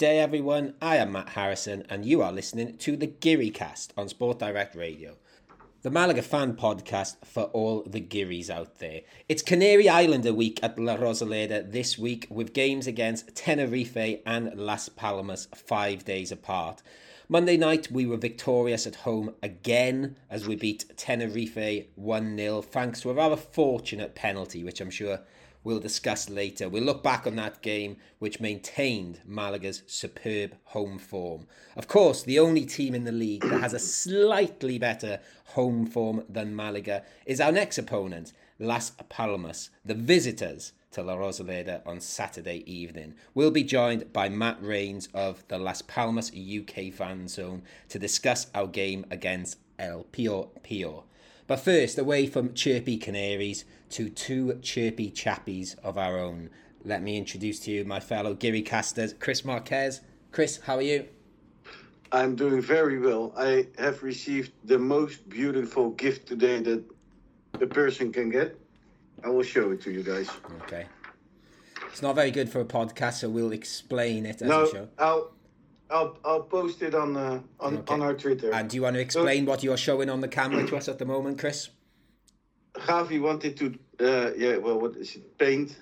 Day, everyone. I am Matt Harrison, and you are listening to the Giri Cast on Sport Direct Radio, the Malaga fan podcast for all the Giris out there. It's Canary Islander week at La Rosaleda this week, with games against Tenerife and Las Palmas five days apart. Monday night, we were victorious at home again as we beat Tenerife 1 0, thanks to a rather fortunate penalty, which I'm sure we'll discuss later. We'll look back on that game, which maintained Malaga's superb home form. Of course, the only team in the league that has a slightly better home form than Malaga is our next opponent, Las Palmas, the visitors to La Rosaleda on Saturday evening. We'll be joined by Matt Rains of the Las Palmas UK fan zone to discuss our game against El. But first, away from chirpy canaries to two chirpy chappies of our own. Let me introduce to you my fellow Giri casters, Chris Marquez. Chris, how are you? I'm doing very well. I have received the most beautiful gift today that a person can get. I will show it to you guys. Okay. It's not very good for a podcast, so we'll explain it as no, we show. I'll, I'll, I'll post it on uh, on Okay. on our Twitter. And do you want to explain what you're showing on the camera to us at the moment, Chris? Javi wanted to, uh, yeah, well, what is it? Paint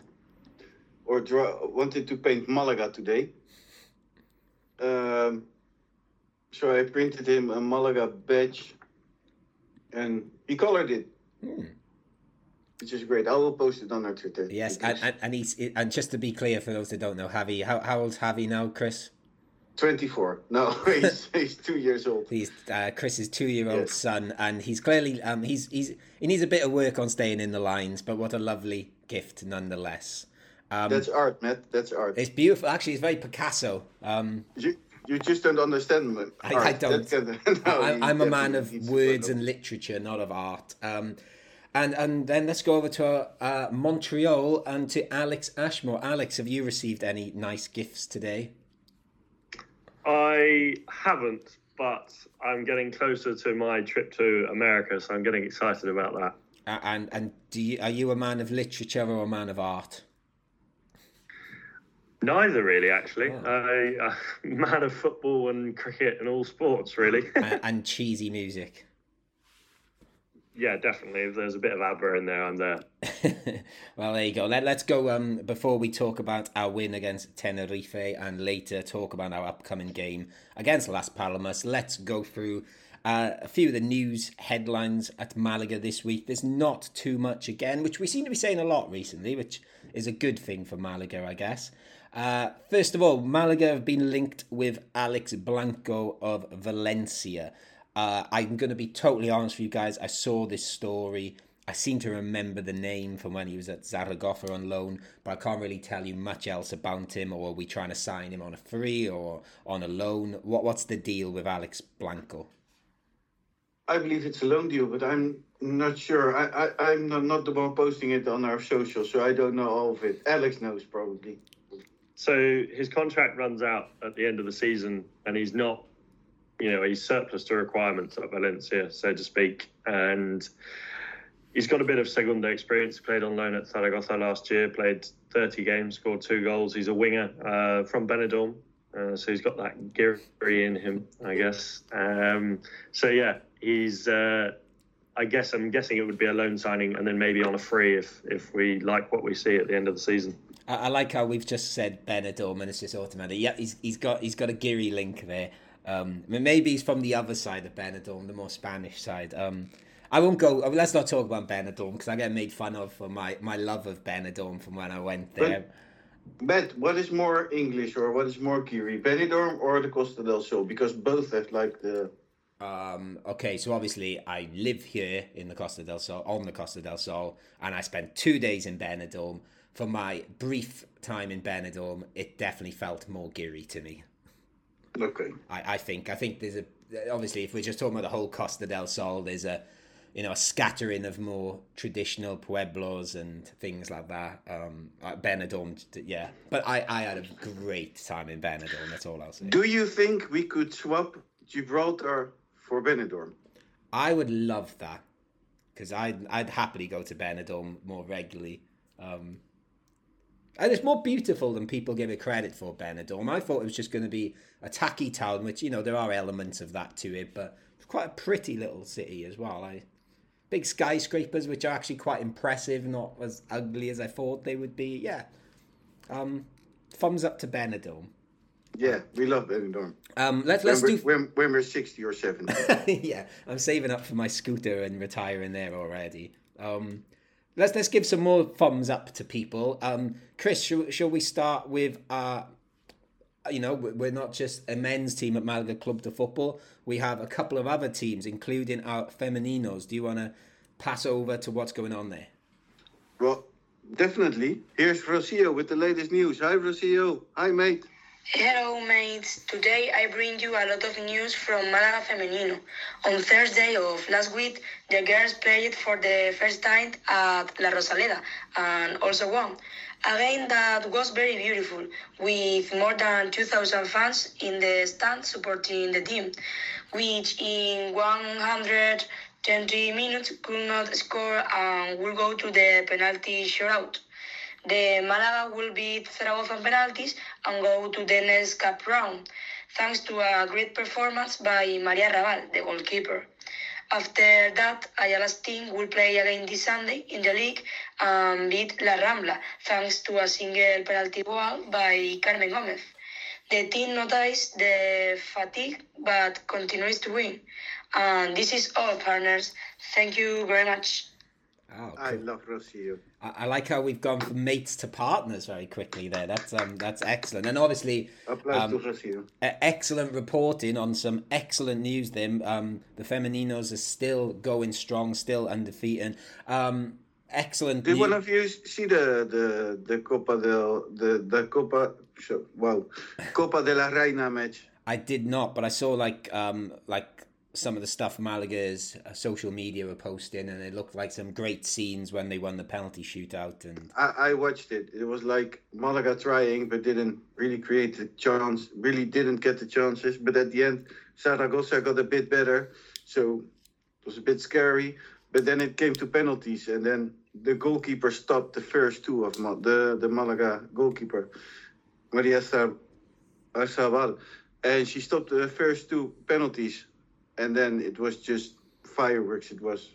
or draw? Wanted to paint Malaga today. Um, so I printed him a Malaga badge, and he colored it. Hmm. Which is great. I will post it on our Twitter. Yes, and, and, and he's and just to be clear for those that don't know, Javi, how, how old's Javi now, Chris? 24. No, he's, he's two years old. He's uh, Chris's two-year-old Yes. son, and he's clearly um, he's he's he needs a bit of work on staying in the lines, but what a lovely gift nonetheless. Um, That's art, Matt. That's art. it's beautiful. Actually, it's very Picasso. Um, You, you just don't understand me. I- art. I don't. Can- no, I, i'm a man of words and literature, not of art. Um, and and then let's go over to uh, Montreal and to Alex Ashmore. Alex, have you received any nice gifts today? I haven't, but I'm getting closer to my trip to America, so I'm getting excited about that. And and do you, are you a man of literature or a man of art? Neither, really, actually. Oh. I, uh, man of football and cricket and all sports, really. and, and cheesy music. Yeah, definitely. If there's a bit of ABBA in there, I'm there. well, there you go. Let, let's go. Um, before we talk about our win against Tenerife and later talk about our upcoming game against Las Palmas, let's go through uh, a few of the news headlines at Malaga this week. There's not too much again, which we seem to be saying a lot recently, which is a good thing for Malaga, I guess. Uh, first of all, Malaga have been linked with Alex Blanco of Valencia. Uh, I'm going to be totally honest with you guys. I saw this story. I seem to remember the name from when he was at Zaragoza on loan, but I can't really tell you much else about him. Or are we trying to sign him on a free or on a loan? What What's the deal with Alex Blanco? I believe it's a loan deal, but I'm not sure. I, I, I'm not, not the one posting it on our social, so I don't know all of it. Alex knows probably. So his contract runs out at the end of the season, and he's not, you know, he's surplus to requirements at Valencia, so to speak. And he's got a bit of Segunda experience. Played on loan at Zaragoza last year, played 30 games, scored two goals. He's a winger uh, from Benidorm, uh, so he's got that giri in him, I guess. Um, so yeah, he's. Uh, I guess I'm guessing it would be a loan signing, and then maybe on a free if if we like what we see at the end of the season. I, I like how we've just said Benidorm and it's just automatic. Yeah, he's he's got he's got a Giri link there. Um, maybe he's from the other side of Benidorm, the more Spanish side. Um, I won't go. uh, Let's not talk about Benidorm because I get made fun of for my, my love of Benidorm from when I went there. Matt, what is more English or what is more Giri, Benidorm or the Costa del Sol? Because both have like the. Um, okay, so obviously I live here in the Costa del Sol, on the Costa del Sol, and I spent two days in Benidorm. For my brief time in Benidorm, it definitely felt more Giri to me. Okay. I, I think I think there's a obviously if we're just talking about the whole Costa del Sol, there's a you know a scattering of more traditional pueblos and things like that. Um, Benidorm, yeah, but I I had a great time in Benidorm. That's all I'll say. Do you think we could swap Gibraltar for Benidorm? I would love that because I'd I'd happily go to Benidorm more regularly. Um, And it's more beautiful than people give it credit for, Benidorm. I thought it was just going to be a tacky town, which, you know, there are elements of that to it, but it's quite a pretty little city as well. I, big skyscrapers, which are actually quite impressive, not as ugly as I thought they would be. Yeah. Um, thumbs up to Benidorm. Yeah, we love Benidorm. Um, let's let's when, do. we're, when, when we're 60 or 70. yeah, I'm saving up for my scooter and retiring there already. Um, let's let's give some more thumbs up to people. Um, Chris, shall, shall we start with uh, you know, we're not just a men's team at Malaga Club de Football. We have a couple of other teams, including our femeninos. Do you want to pass over to what's going on there? well, definitely. Here's Rocio with the latest news. Hi, Rocio. Hi, mate. Hello, mates. Today I bring you a lot of news from Malaga Femenino. On Thursday of last week, the girls played for the first time at La Rosaleda and also won. A game that was very beautiful, with more than 2,000 fans in the stand supporting the team, which in 120 minutes could not score and will go to the penalty shootout. The Malaga will beat Zaragoza on penalties and go to the next cup round, thanks to a great performance by Maria Raval, the goalkeeper. After that, Ayala's team will play again this Sunday in the league and beat La Rambla, thanks to a single penalty goal by Carmen Gomez. The team noticed the fatigue but continues to win. And this is all, partners. Thank you very much. Oh, I love Rocio. I, I like how we've gone from mates to partners very quickly there. That's um, that's excellent, and obviously Um, excellent reporting on some excellent news. Then um, the femeninos are still going strong, still undefeated. Um, excellent. Did new- one of you see the the the Copa del the the Copa wow Copa de la Reina match? I did not, but I saw like um like some of the stuff Malaga's uh, social media were posting, and it looked like some great scenes when they won the penalty shootout. And I, I watched it. It was like Malaga trying, but didn't really create the chance. Really didn't get the chances. But at the end, Zaragoza got a bit better, so it was a bit scary. But then it came to penalties, and then the goalkeeper stopped the first two of Ma- the the Malaga goalkeeper, Maria Sar- Sabal, and she stopped the first two penalties, and then it was just fireworks. It was.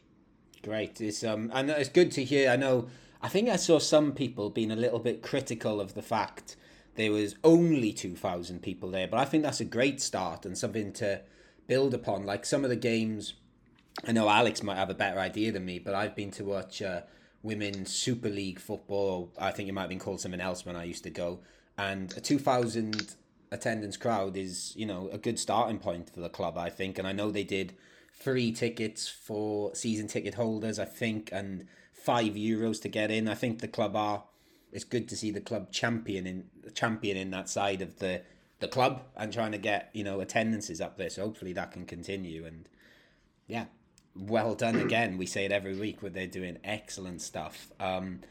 Great. It's um and it's good to hear. I know I think I saw some people being a little bit critical of the fact there was only 2000 people there, but I think that's a great start and something to build upon. Like some of the games I know Alex might have a better idea than me, but I've been to watch uh, women's Super League football. I think it might have been called something else when I used to go. And a 2000 attendance crowd is, you know, a good starting point for the club, I think. And I know they did free tickets for season ticket holders, I think, and five euros to get in. I think the club are. It's good to see the club championing championing that side of the the club and trying to get you know attendances up there. So hopefully that can continue. And yeah, well done again. We say it every week where they're doing excellent stuff. Um,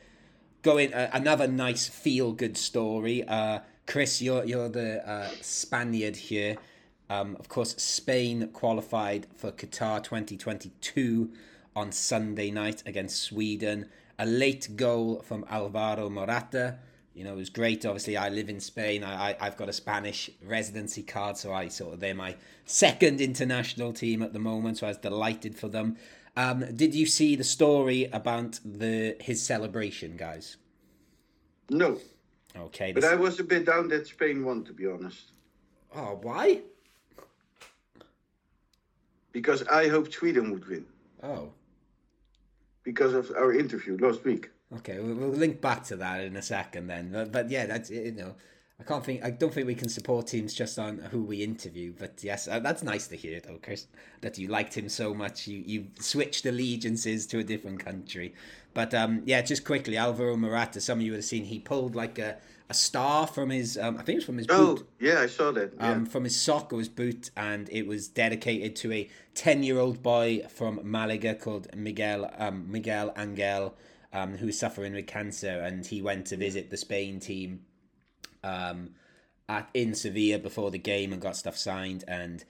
going uh, another nice feel good story. Uh, Chris, you're you're the uh, Spaniard here. Um, of course, Spain qualified for Qatar 2022 on Sunday night against Sweden. A late goal from Alvaro Morata. You know, it was great. Obviously, I live in Spain. I, I I've got a Spanish residency card, so I sort of they're my second international team at the moment. So I was delighted for them. Um, did you see the story about the his celebration, guys? No, Okay. but I was a bit down that Spain won, to be honest, oh, why? because I hoped Sweden would win Oh, because of our interview last week. okay. We'll, we'll link back to that in a second then. But, but yeah, that's you know. I can't think. I don't think we can support teams just on who we interview. But yes, uh, that's nice to hear, though, Chris. That you liked him so much, you you switched allegiances to a different country. But um, yeah, just quickly, Alvaro Morata. Some of you would have seen he pulled like a, a star from his. Um, I think it was from his Oh, boot. yeah, I saw that. Yeah. um, from his sock or his boot, and it was dedicated to a ten-year-old boy from Malaga called Miguel um, Miguel Angel, um, who was suffering with cancer, and he went to visit the Spain team um, at in Sevilla before the game and got stuff signed, and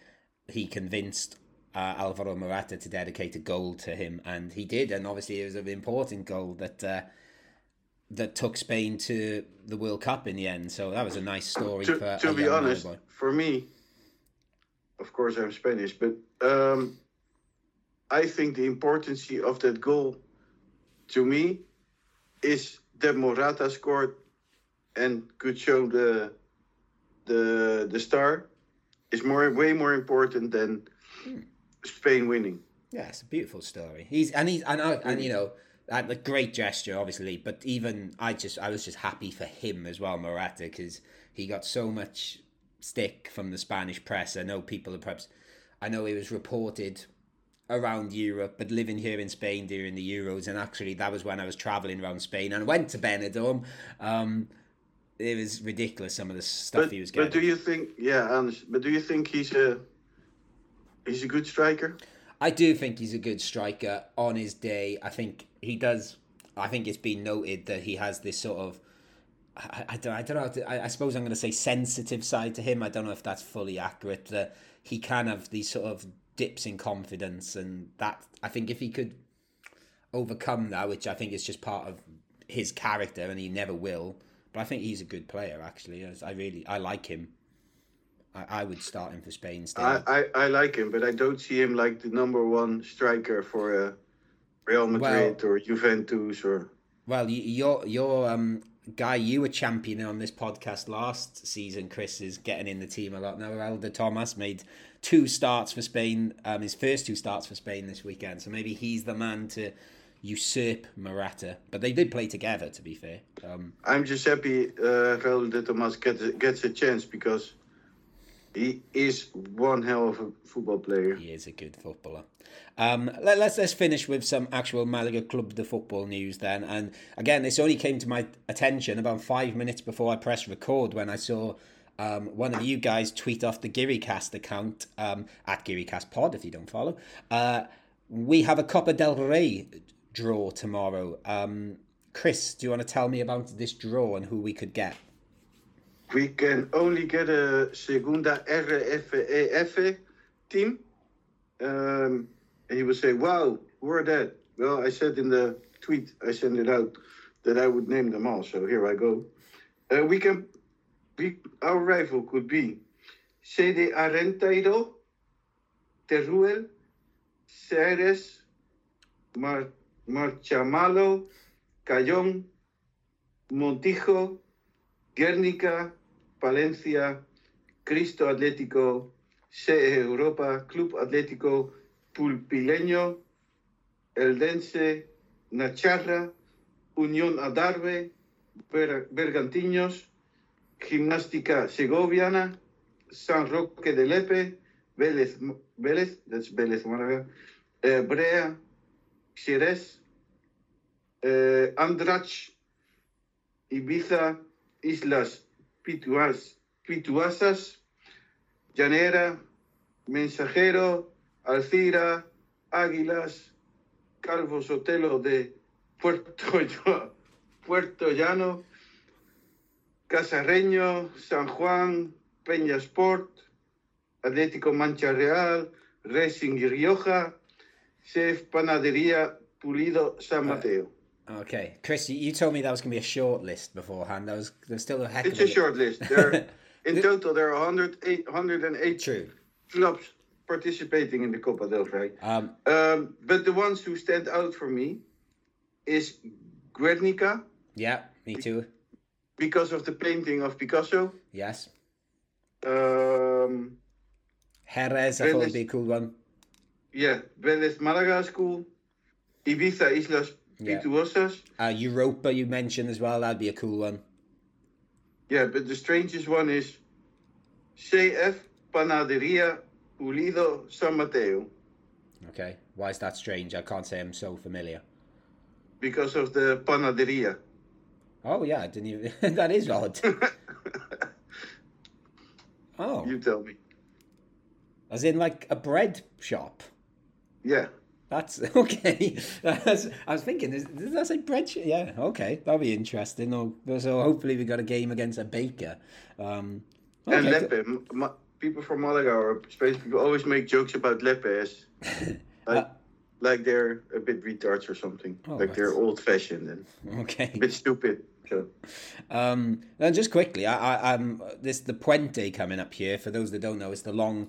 he convinced uh, Alvaro Morata to dedicate a goal to him, and he did, and obviously it was an important goal that. Uh, that took Spain to the World Cup in the end. So that was a nice story. To, for to be honest, boy. for me, of course I'm Spanish, but um, I think the importance of that goal to me is that Morata scored and could show the the the star is more way more important than Spain winning. Yeah, it's a beautiful story. He's and he's and I, and you know a a great gesture, obviously. But even I just I was just happy for him as well, Morata, because he got so much stick from the Spanish press. I know people are perhaps. I know it was reported around Europe, but living here in Spain during the Euros, and actually that was when I was traveling around Spain and went to Benidorm. Um, it was ridiculous some of the stuff But, he was getting. but do you think yeah, Anders, but do you think he's a he's a good striker? I do think he's a good striker on his day. I think he does. I think it's been noted that he has this sort of. I, I don't. I don't know. to- I, I suppose I'm going to say sensitive side to him. I don't know if that's fully accurate. That he can have these sort of dips in confidence, and that I think if he could overcome that, which I think is just part of his character, and he never will. But I think he's a good player. Actually, I really I like him. I, I would start him for Spain still. I, I, I like him, but I don't see him like the number one striker for uh, Real Madrid or Juventus or. Well, you, your your um guy you were championing on this podcast last season, Chris, is getting in the team a lot now. Elder Thomas made two starts for Spain, um, his first two starts for Spain this weekend. So maybe he's the man to usurp Morata. But they did play together, to be fair. Um, I'm just happy uh, Raul de Tomas gets a, gets a chance because he is one hell of a football player. he is a good footballer. Um, let, let's let's finish with some actual Malaga Club de Football news then. And again, this only came to my attention about five minutes before I pressed record when I saw um, one of you guys tweet off the GiriCast account um, at GiriCast Pod if you don't follow. Uh, we have a Copa del Rey draw tomorrow. Um, Chris, do you want to tell me about this draw and who we could get? We can only get a Segunda RFEF team. Um, and he would say, wow, who are that? Well, I said in the tweet, I sent it out, that I would name them all. So here I go. Uh, we can, we, our rival could be CD Arenteiro, Teruel, Ceres, Mar, Marchamalo, Cayón, Montijo, Guernica, Palencia, Cristo Atlético, CE Europa, Club Atlético Pulpileño, Eldense, Nacharra, Unión Adarve, Ber- Bergantiños, Gimnástica Segoviana, San Roque de Lepe, Vélez, Vélez, Vélez Málaga, eh, Brea, Xerez, eh, Andrach, Ibiza, Islas Pituas, Pituasas, Llanera, Mensajero, Alcira, Águilas, Calvo Sotelo de Puerto, Puerto Llano, Casarreño, San Juan, Peña Sport, Atlético Mancha Real, Racing y Rioja, CF Panadería Pulido San Mateo. Okay, Chris, you, you told me that was going to be a short list beforehand. That was there's still a heck It's of a short list. There, in total, there are 108, 108 True. clubs participating in the Copa del Rey. Um, Um, but the ones who stand out for me is Guernica yeah, me too. because of the painting of Picasso. Yes. Um, Jerez, I thought would be a cool one. Yeah, Vélez Malaga is cool. Ibiza Islas Yeah. Pituosas. Uh, Europa, you mentioned as well. That'd be a cool one. Yeah, but the strangest one is CF Panadería Pulido San Mateo Okay. Why is that strange? I can't say I'm so familiar. because of the panadería. Oh yeah, I didn't even. that is odd. Oh, you tell me. as in like a bread shop. Yeah. That's okay. That's, I was thinking, is, does that say bread? Sh- yeah, okay, that'll be interesting. Oh, so hopefully we got a game against a baker. Um, And okay, Lepe. M- Ma- people from Malaga or Spanish people always make jokes about Lepe as like, Uh, like they're a bit retards or something. Oh, like they're old fashioned and Okay. a bit stupid. So Um, and just quickly, I, I, I'm this the Puente coming up here. For those that don't know, it's the long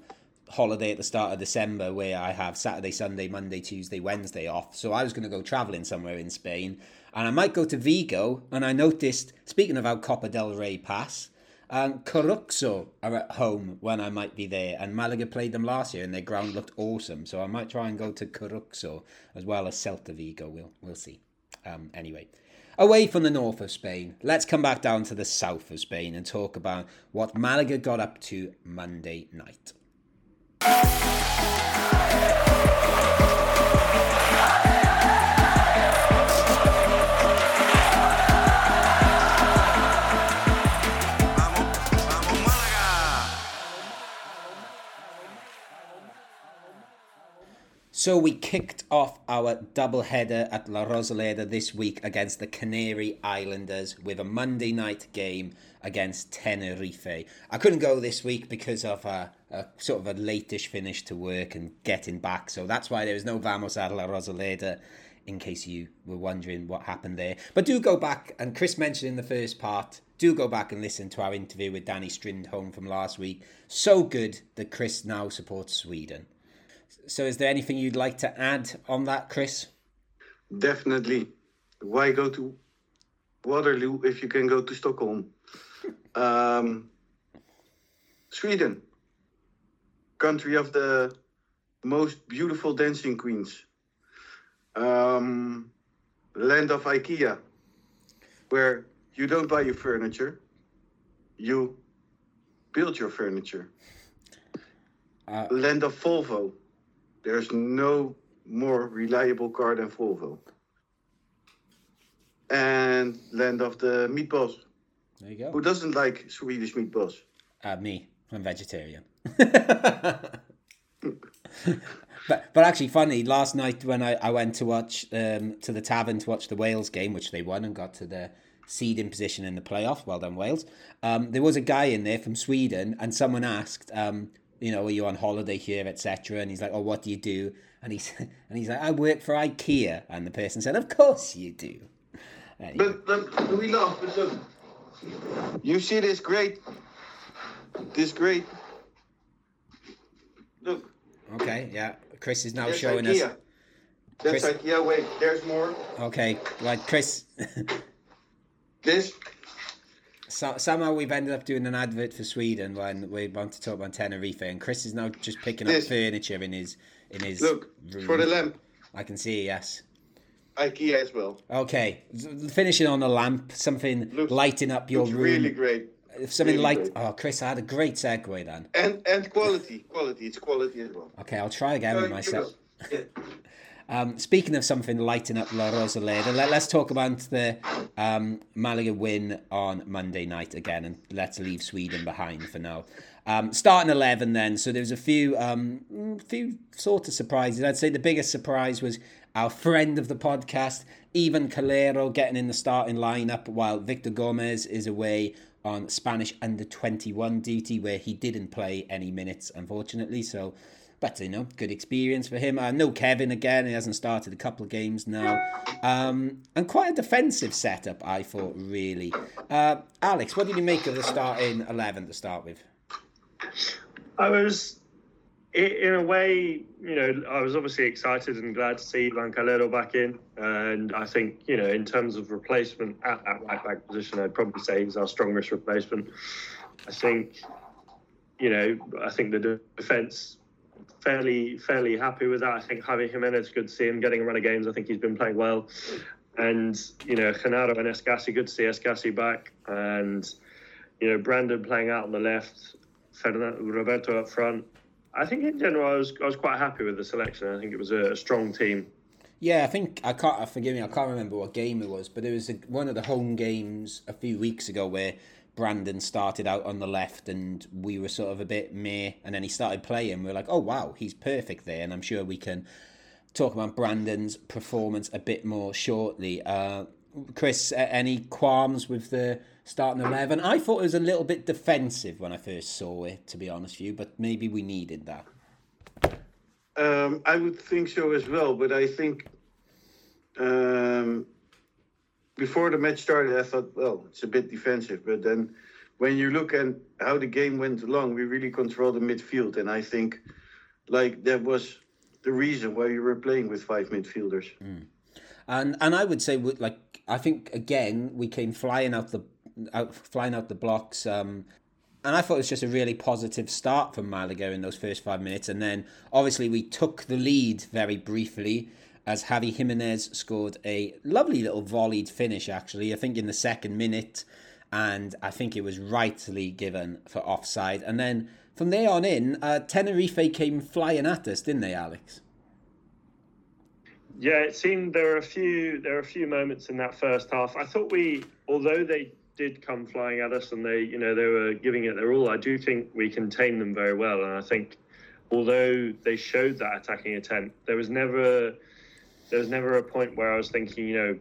holiday at the start of December where I have Saturday, Sunday, Monday, Tuesday, Wednesday off. So I was going to go traveling somewhere in Spain, and I might go to Vigo. And I noticed, speaking of our Copa del Rey pass, um, Coruxo are at home when I might be there, and Malaga played them last year, and their ground looked awesome. So I might try and go to Coruxo as well as Celta Vigo. We'll we'll see. Um, anyway, away from the north of Spain, let's come back down to the south of Spain and talk about what Malaga got up to Monday night. So we kicked off our doubleheader at La Rosaleda this week against the Canary Islanders with a Monday night game against Tenerife. I couldn't go this week because of a, a sort of a latish finish to work and getting back, so that's why there was no Vamos at La Rosaleda. In case you were wondering what happened there, but do go back and Chris mentioned in the first part. Do go back and listen to our interview with Danny Strindholm from last week. So good that Chris now supports Sweden. So, is there anything you'd like to add on that, Chris? definitely, why go to Waterloo if you can go to Stockholm? Um, Sweden, country of the most beautiful dancing queens. Um, land of IKEA, where you don't buy your furniture, you build your furniture. Uh, Land of Volvo. There's no more reliable car than Volvo. And land of the meatballs. there you go. Who doesn't like Swedish meatballs? Uh, me, I'm vegetarian. But but actually, funny. Last night when I, I went to watch um, to the tavern to watch the Wales game, which they won and got to the seeding position in the playoff. Well done, Wales. Um, there was a guy in there from Sweden, and someone asked, um, you know, are you on holiday here, etc. And he's like, oh, what do you do? And he's and he's like, I work for IKEA. And the person said, of course you do. Anyway. But, but we laugh. You see this great, this great. Okay, yeah. Chris is now that's showing IKEA. us. That's Chris- IKEA. Wait, there's more. Okay, right, Chris. This. So, somehow we've ended up doing an advert for Sweden when we want to talk about Tenerife, and Chris is now just picking up furniture in his in his Look, room. for the lamp. I can see, yes. IKEA as well. Okay, finishing on a lamp, something Looks- lighting up your room. really great. Something really light. great. Oh, Chris, I had a great segue then. And and quality, quality. It's quality as well. Okay, I'll try again with myself. Yeah. Um, speaking of something lighting up La Rosaleda, let, us talk about the um, Malaga win on Monday night again, and let's leave Sweden behind for now. Um, starting eleven, then. So there was a few, um, few sort of surprises. I'd say the biggest surprise was our friend of the podcast, Ivan Calero, getting in the starting lineup while Victor Gomez is away on Spanish under twenty one duty, where he didn't play any minutes, unfortunately. So but you know, good experience for him. Uh, no Kevin again; he hasn't started a couple of games now, um, and quite a defensive setup. I thought really. Uh, Alex, what did you make of the starting eleven to start with? I was, i- in a way, you know, I was obviously excited and glad to see Ivan Calero back in. And I think, you know, in terms of replacement at that right back position, I'd probably say he's our strongest replacement. I think, you know, I think the defence fairly fairly happy with that. I think Javi Jimenez, good to see him getting a run of games. I think he's been playing well. And, you know, Genaro and Escassi, good to see Escassi back. And, you know, Brandon playing out on the left, Roberto up front. I think in general, I was I was quite happy with the selection. I think it was a, a strong team. Yeah, I think I can't. uh, Forgive me, I can't remember what game it was, but it was a, one of the home games a few weeks ago where Brandon started out on the left, and we were sort of a bit meh, and then he started playing. We are like, oh wow, he's perfect there, and I'm sure we can talk about Brandon's performance a bit more shortly. Uh, Chris, any qualms with the starting eleven? I thought it was a little bit defensive when I first saw it, to be honest with you, but maybe we needed that. Um, I would think so as well, but I think um, before the match started, I thought, well, it's a bit defensive. But then when you look at how the game went along, we really controlled the midfield. And I think like that was the reason why we were playing with five midfielders. And and I would say like I think again we came flying out the out flying out the blocks. Um, and I thought it was just a really positive start from Malaga in those first five minutes. And then obviously we took the lead very briefly as Javi Jimenez scored a lovely little volleyed finish, actually, I think in the second minute. And I think it was rightly given for offside. And then from there on in, uh, Tenerife came flying at us, didn't they, Alex? Yeah, it seemed there were a few there were a few moments in that first half. I thought we, although they did come flying at us and they, you know, they were giving it their all. I do think we contained them very well, and I think although they showed that attacking attempt, there was never there was never a point where I was thinking, you know,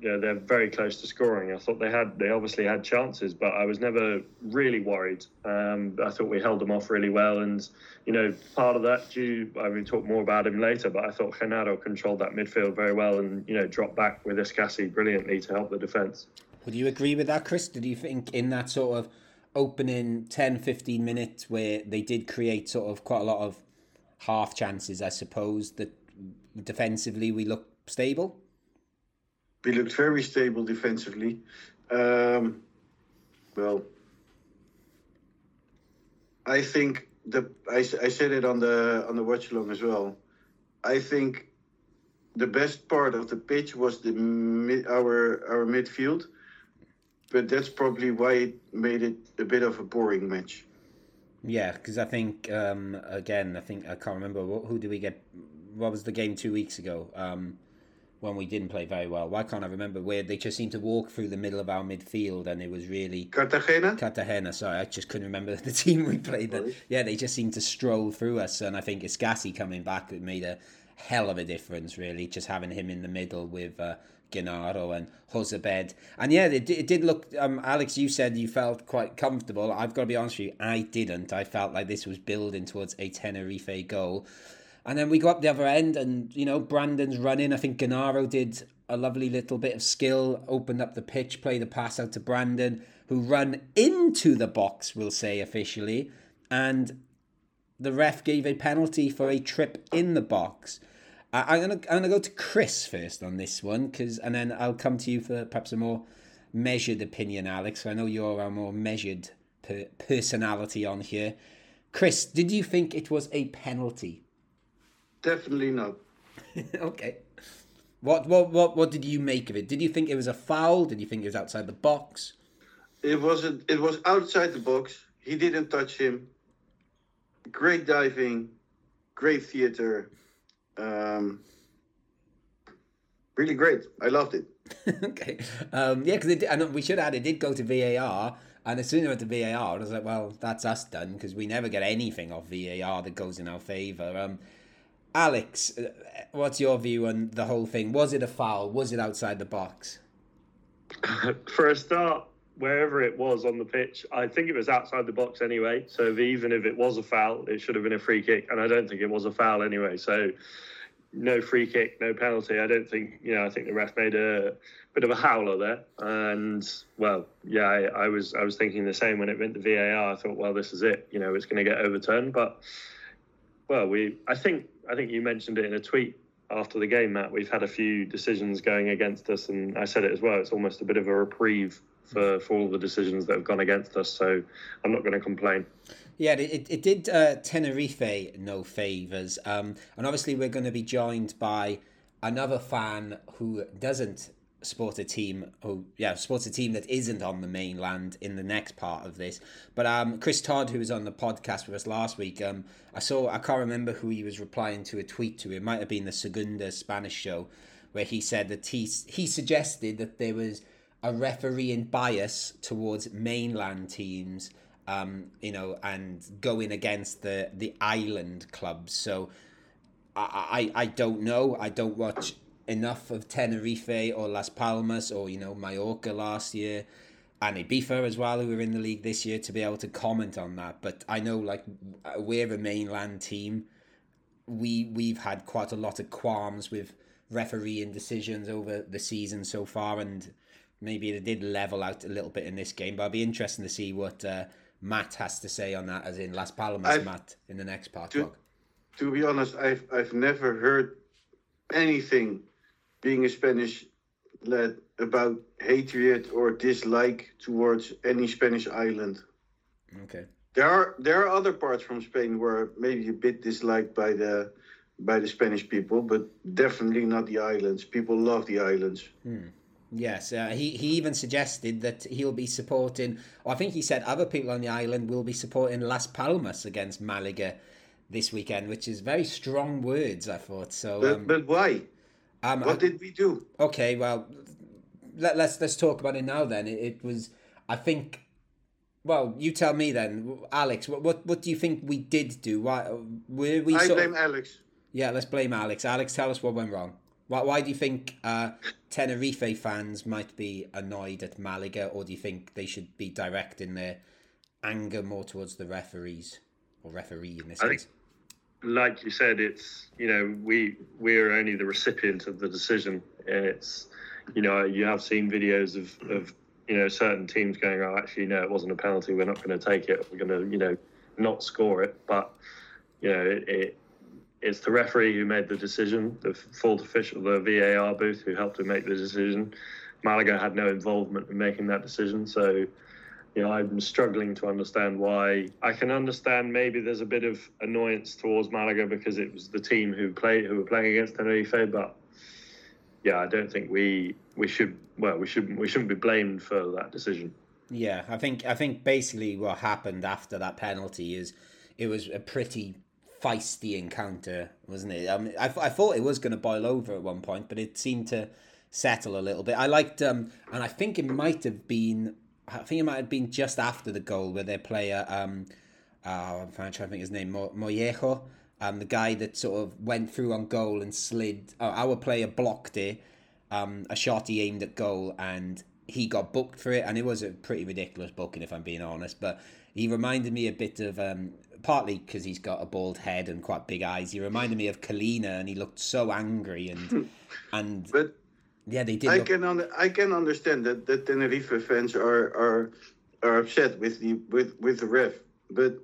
you know, they're very close to scoring. I thought they had they obviously had chances, but I was never really worried. Um, I thought we held them off really well, and you know, part of that due I will talk more about him later, but I thought Genaro controlled that midfield very well, and you know, dropped back with Escassi brilliantly to help the defence. Would you agree with that, Chris? Did you think in that sort of opening 10, 15 minutes where they did create sort of quite a lot of half chances, I suppose, that defensively we looked stable? We looked very stable defensively. Um, well, I think the I said it on the on the watch along as well. I think the best part of the pitch was the mid, our our midfield, but that's probably why it made it a bit of a boring match. Yeah, because I think um, again, I think I can't remember what, who did we get. What was the game two weeks ago um, when we didn't play very well? Why can't I remember where they just seemed to walk through the middle of our midfield and it was really Cartagena. Cartagena. Sorry, I just couldn't remember the team we played. That yeah, they just seemed to stroll through us, and I think Escassi coming back made a hell of a difference. Really, just having him in the middle with. Uh, Genaro and Jozabed. And yeah, it, did- it did look. Um, Alex, you said you felt quite comfortable. I've got to be honest with you, I didn't. I felt like this was building towards a Tenerife goal. And then we go up the other end, and you know, Brandon's running. I think Genaro did a lovely little bit of skill, opened up the pitch, played a pass out to Brandon, who run into the box, we'll say officially, and the ref gave a penalty for a trip in the box. I, I'm gonna I'm gonna go to Chris first on this one, cause and then I'll come to you for perhaps a more measured opinion, Alex. I know you're a more measured per- personality on here. Chris, did you think it was a penalty? Definitely not. okay. What what what what did you make of it? Did you think it was a foul? Did you think it was outside the box? It wasn't. It was outside the box. He didn't touch him. Great diving, great theater. Um, really great. I loved it. okay. Um, yeah, because know we should add it did go to VAR, and as soon as it went to VAR, I was like, well, that's us done because we never get anything off VAR that goes in our favour. Um, Alex, uh, what's your view on the whole thing? Was it a foul? Was it outside the box? For a start, wherever it was on the pitch, I think it was outside the box anyway. So if, even if it was a foul, it should have been a free kick, and I don't think it was a foul anyway. So no free kick, no penalty. I don't think you know. I think the ref made a bit of a howler there, and well, yeah, I, I was I was thinking the same when it went to VAR. I thought, well, this is it. You know, it's going to get overturned, but well, we I think I think you mentioned it in a tweet after the game, Matt. We've had a few decisions going against us, and I said it as well. It's almost a bit of a reprieve for for all the decisions that have gone against us. So I'm not going to complain. Yeah, it, it, did uh, Tenerife no favours. Um, and obviously, we're going to be joined by another fan who doesn't support a team, who, yeah, supports a team that isn't on the mainland in the next part of this. But um, Chris Todd, who was on the podcast with us last week, um, I saw, I can't remember who he was replying to a tweet to. It might have been the Segunda Spanish show, where he said that he, he suggested that there was a refereeing bias towards mainland teams um, you know, and going against the the island clubs. So I, I I don't know. I don't watch enough of Tenerife or Las Palmas or you know Mallorca last year, and Ibiza as well, who were in the league this year, to be able to comment on that. But I know like we're a mainland team. we we've had quite a lot of qualms with refereeing decisions over the season so far, and maybe it did level out a little bit in this game. But I'll be interested to see what uh, Matt has to say on that, as in Las Palmas I've- Matt in the next part. To- To be honest, I've I've never heard anything being a Spanish lad about hatred or dislike towards any Spanish island. Okay. There are there are other parts from Spain where maybe a bit disliked by the by the Spanish people, but definitely not the islands. People love the islands. Yes, uh, he he even suggested that he'll be supporting. Or I think he said other people on the island will be supporting Las Palmas against Malaga this weekend, which is very strong words. I thought so. But Um, but why? Um, What I- did we do? okay, well, let, let's let's talk about it now. Then it, it was, I think. Well, you tell me then, Alex. What what, what do you think we did do? Why were we? I of- blame Alex. yeah, let's blame Alex. Alex, tell us what went wrong. Why, why do you think uh, Tenerife fans might be annoyed at Malaga, or do you think they should be directing their anger more towards the referees or referee in this I case? Like you said, it's you know we we're only the recipient of the decision. It's you know you have seen videos of of you know certain teams going, oh actually no, it wasn't a penalty. We're not going to take it. We're going to you know not score it. But you know it, it it's the referee who made the decision, the full official, the VAR booth who helped him make the decision. Malaga had no involvement in making that decision, so you know, I'm struggling to understand why. I can understand maybe there's a bit of annoyance towards Malaga because it was the team who played who were playing against Tenerife, but yeah, I don't think we we should well we shouldn't we shouldn't be blamed for that decision. Yeah, I think I think basically what happened after that penalty is it was a pretty feisty encounter, wasn't it? I, mean, I, I thought it was going to boil over at one point, but it seemed to settle a little bit. I liked, um, and I think it might have been, I think it might have been just after the goal where their player, um, uh, I'm trying to think his name, Mo- Mollejo, um, the guy that sort of went through on goal and slid. Uh, our player blocked it, um, a shot he aimed at goal, and he got booked for it, and it was a pretty ridiculous booking, if I'm being honest. But he reminded me a bit of, um, partly because he's got a bald head and quite big eyes. He reminded me of Collina, and he looked so angry and and But yeah, they did. I Look, can un- I can understand that the Tenerife fans are are are upset with the with with the ref, but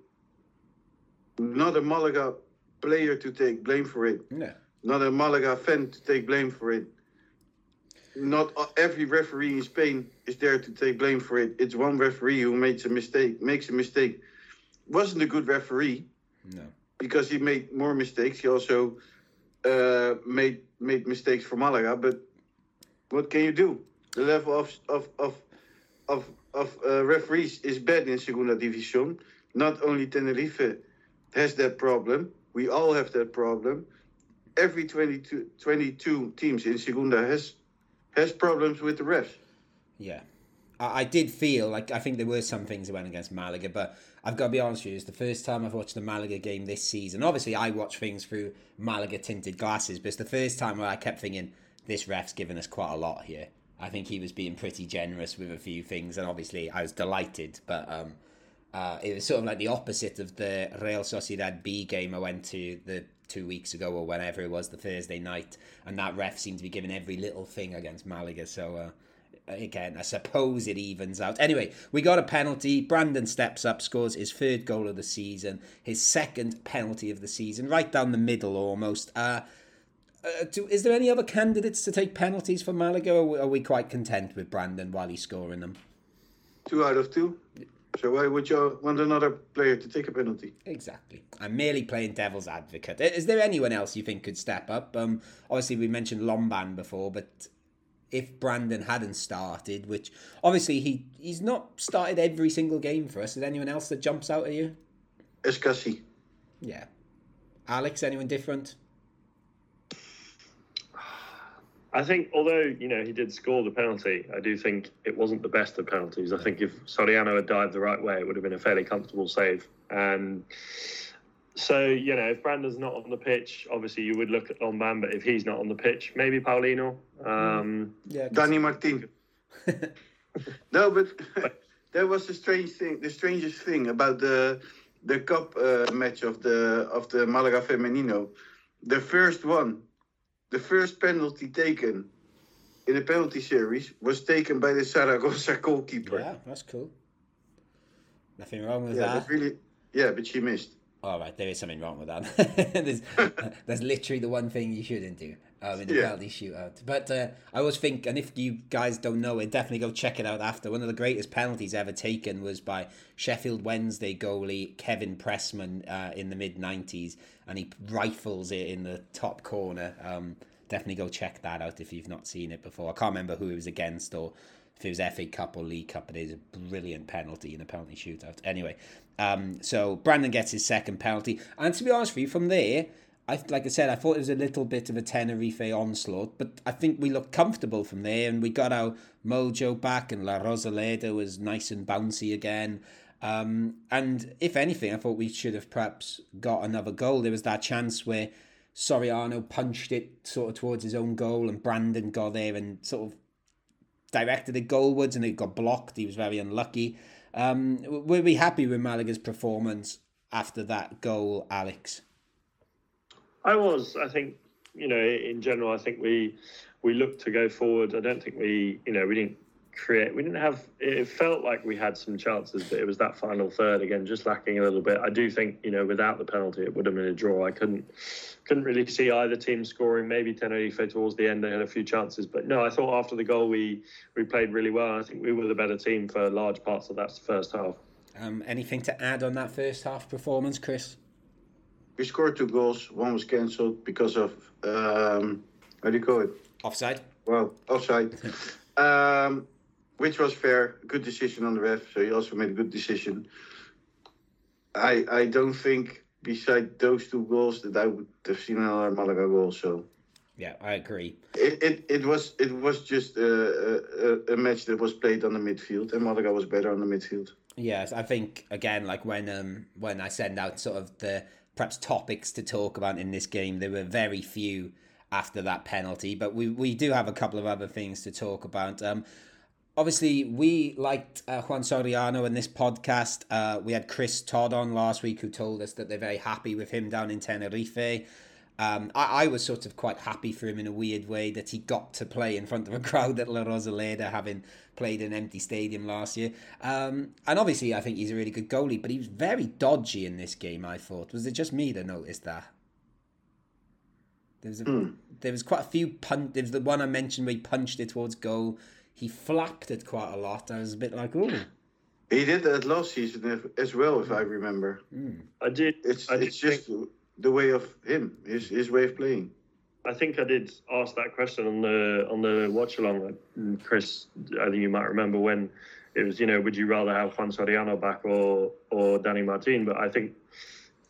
not a Malaga player to take blame for it. yeah. Not a Malaga fan to take blame for it. Not every referee in Spain is there to take blame for it. It's one referee who makes a mistake. Makes a mistake. Wasn't a good referee No. because he made more mistakes. He also uh, made made mistakes for Malaga. But what can you do? The level of of of of, of uh, referees is bad in Segunda División. Not only Tenerife has that problem. We all have that problem. Every 22, 22 teams in Segunda has has problems with the refs. Yeah. I, I did feel like I think there were some things that went against Malaga, but I've got to be honest with you, it's the first time I've watched a Malaga game this season. Obviously, I watch things through Malaga tinted glasses, but it's the first time where I kept thinking, this ref's given us quite a lot here. I think he was being pretty generous with a few things, and obviously I was delighted, but um, uh, it was sort of like the opposite of the Real Sociedad B game I went to the two weeks ago or whenever it was the Thursday night, and that ref seemed to be giving every little thing against Malaga. So uh, again, I suppose it evens out. Anyway, we got a penalty. Brandon steps up, scores his third goal of the season, his second penalty of the season, right down the middle almost. Uh, uh, do, is there any other candidates to take penalties for Malaga, or are we quite content with Brandon while he's scoring them? Two out of two. So why would you want another player to take a penalty? Exactly. I'm merely playing devil's advocate. Is there anyone else you think could step up? Um, obviously we mentioned Lomban before, but if Brandon hadn't started, which obviously he he's not started every single game for us, is there anyone else that jumps out at you? Escassi. Yeah. Alex, anyone different? I think, although you know he did score the penalty, I do think it wasn't the best of penalties. I think if Soriano had dived the right way, it would have been a fairly comfortable save. And so, you know, if Brandon's not on the pitch, obviously you would look at Lomban, but if he's not on the pitch, maybe Paulino. Um, Yeah. Danny Martin. no, but that was the strange thing. The strangest thing about the the cup uh, match of the of the Malaga Femenino. the first one, the first penalty taken in a penalty series was taken by the Saragossa goalkeeper. Yeah, that's cool. Nothing wrong with Yeah, that. really. Yeah, but she missed. All right, there is something wrong with that. there's, there's literally the one thing you shouldn't do um, in the Yeah. penalty shootout. But uh, I always think, and if you guys don't know it, definitely go check it out after. One of the greatest penalties ever taken was by Sheffield Wednesday goalie Kevin Pressman uh, in the mid 90s, and he rifles it in the top corner. Um, definitely go check that out if you've not seen it before. I can't remember who it was against or if it was FA Cup or League Cup, but it is a brilliant penalty in a penalty shootout. Anyway, um, so Brandon gets his second penalty, and to be honest with you, from there, I like I said, I thought it was a little bit of a Tenerife onslaught, but I think we looked comfortable from there, and we got our mojo back, and La Rosaleda was nice and bouncy again. Um, and if anything, I thought we should have perhaps got another goal. There was that chance where Soriano punched it sort of towards his own goal, and Brandon got there and sort of directed it goalwards and it got blocked. He was very unlucky. Um, were we happy with Malaga's performance after that goal, Alex? I was. I think you know, in general, I think we we looked to go forward. I don't think we, you know, we didn't create. We didn't have. It felt like we had some chances, but it was that final third again, just lacking a little bit. I do think you know, without the penalty, it would have been a draw. I couldn't couldn't really see either team scoring. Maybe Tenerife towards the end they had a few chances, but no, I thought after the goal we we played really well. I think we were the better team for large parts of that first half. Um, anything to add on that first half performance, Chris? We scored two goals. One was cancelled because of um, how do you call it? Offside. Well, offside. um, which was fair. Good decision on the ref. So he also made a good decision. I I don't think beside those two goals that I would have seen another Malaga goal. So Yeah, I agree. it, it, it was it was just a, a, a match that was played on the midfield, and Malaga was better on the midfield. Yes, I think again, like when um when I send out sort of the perhaps topics to talk about in this game, there were very few after that penalty, but we we do have a couple of other things to talk about. Um, obviously we liked uh, Juan Soriano in this podcast. Uh, we had Chris Todd on last week who told us that they're very happy with him down in Tenerife. Um, I, I was sort of quite happy for him in a weird way that he got to play in front of a crowd at La Rosaleda, having played in an empty stadium last year. Um, and obviously, I think he's a really good goalie, but he was very dodgy in this game. I thought was it just me that noticed that? There was a, there was quite a few punch. There was the one I mentioned where he punched it towards goal. He flapped it quite a lot. I was a bit like, oh, He did that last season as well, if I remember. I did. It's I did it's just the way of him, his his way of playing. I think I did ask that question on the on the watch along, uh, Chris. I think you might remember when it was. You know, would you rather have Juan Soriano back or or Danny Martin? But I think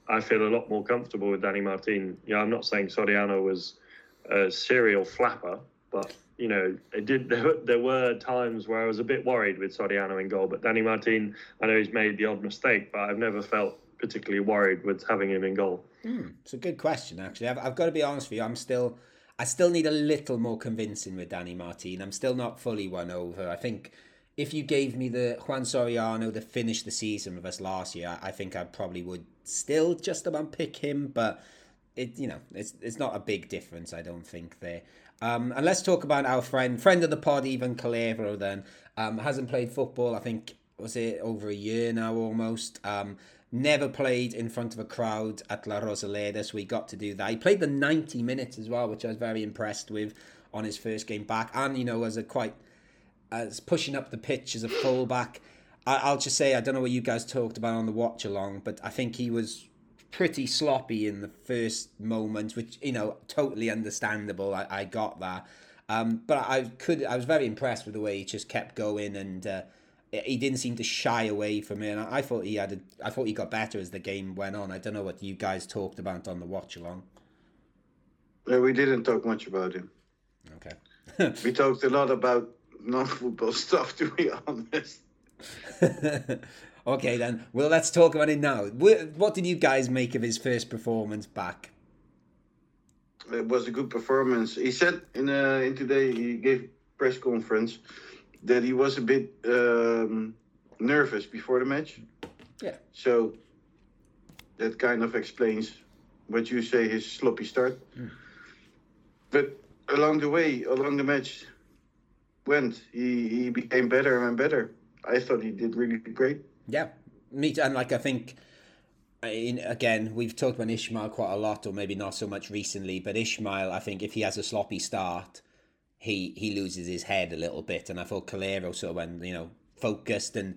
I feel a lot more comfortable with Danny Martin. Yeah, I'm not saying Soriano was a serial flapper, but you know, it did. There, were- there were times where I was a bit worried with Soriano in goal, but Danny Martin, I know he's made the odd mistake, but I've never felt particularly worried with having him in goal. It's a good question, actually. I've, I've got to be honest with you. I'm still, I still need a little more convincing with Danny Martin. I'm still not fully won over. I think if you gave me the Juan Soriano to finish the season with us last year, I, I think I probably would still just about pick him. But it, you know, it's it's not a big difference. I don't think there. Um, and let's talk about our friend, friend of the pod, Ivan Calero. Then um, hasn't played football. I think was it over a year now almost. Um, never played in front of a crowd at La Rosaleda, so he got to do that. He played the 90 minutes as well, which I was very impressed with on his first game back. And, you know, as a quite, as pushing up the pitch as a fullback. I, I'll just say, I don't know what you guys talked about on the watch along, but I think he was pretty sloppy in the first moment, which, you know, totally understandable. I, I got that. Um, but I could, I was very impressed with the way he just kept going and, uh, he didn't seem to shy away from it. And I thought he had, a, I thought he got better as the game went on. I don't know what you guys talked about on the watch along. Uh, we didn't talk much about him. Okay. We talked a lot about non-football stuff, to be honest. okay then. Well, let's talk about it now. What did you guys make of his first performance back? It was a good performance. He said in uh, in today he gave press conference that he was a bit um, nervous before the match. Yeah. So that kind of explains what you say, his sloppy start. But along the way, along the match went, he, he became better and better. I thought he did really great. Yeah, me too. And like I think, in, again, we've talked about Ishmael quite a lot, or maybe not so much recently. But Ishmael, I think if he has a sloppy start, he he loses his head a little bit. And I thought Calero sort of went, you know, focused and.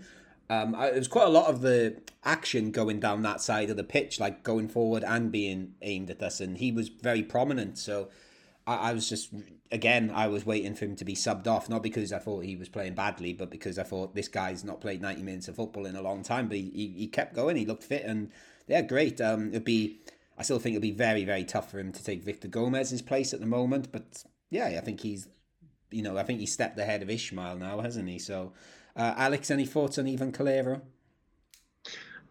Um, I, it was quite a lot of the action going down that side of the pitch, like going forward and being aimed at us, and he was very prominent. So I, I was just again, I was waiting for him to be subbed off, not because I thought he was playing badly, but because I thought this guy's not played ninety minutes of football in a long time. But he, he, he kept going. He looked fit, and yeah, great. Um, it'd be. I still think it'd be very very tough for him to take Victor Gomez's place at the moment, but yeah, I think he's. You know, I think he stepped ahead of Ishmael now, hasn't he? So, uh, Alex, any thoughts on Ivan Calero?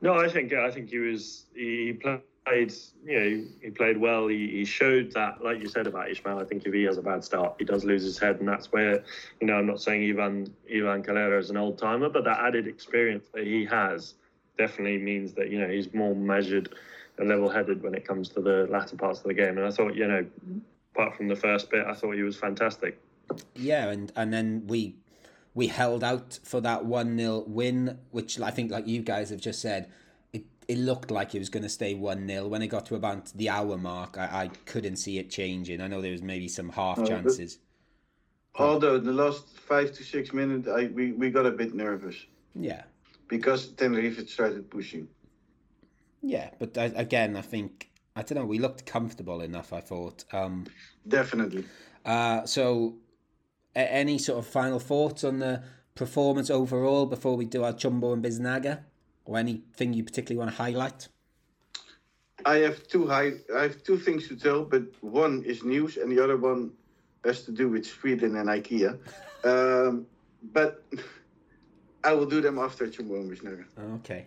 No, I think I think he was he played you know he played well. He, he showed that, like you said about Ishmael. I think if he has a bad start, he does lose his head, and that's where you know I'm not saying Ivan Ivan Calero is an old timer, but that added experience that he has definitely means that you know he's more measured and level headed when it comes to the latter parts of the game. And I thought you know apart from the first bit, I thought he was fantastic. Yeah, and and then we we held out for that one 0 win, which I think, like you guys have just said, it it looked like it was going to stay one 0 When it got to about the hour mark, I, I couldn't see it changing. I know there was maybe some half oh, but- chances. Although the last five to six minutes, I we, we got a bit nervous Yeah, because Tenerife started pushing. yeah, but I, again, I think I don't know. We looked comfortable enough. I thought. Um, Definitely. uh, so, any sort of final thoughts on the performance overall before we do our Chumbo and Biznaga, or anything you particularly want to highlight? I have two high. I have two things to tell, but one is news, and the other one has to do with Sweden and IKEA. Um, but I will do them after Chumbo and Biznaga. Okay.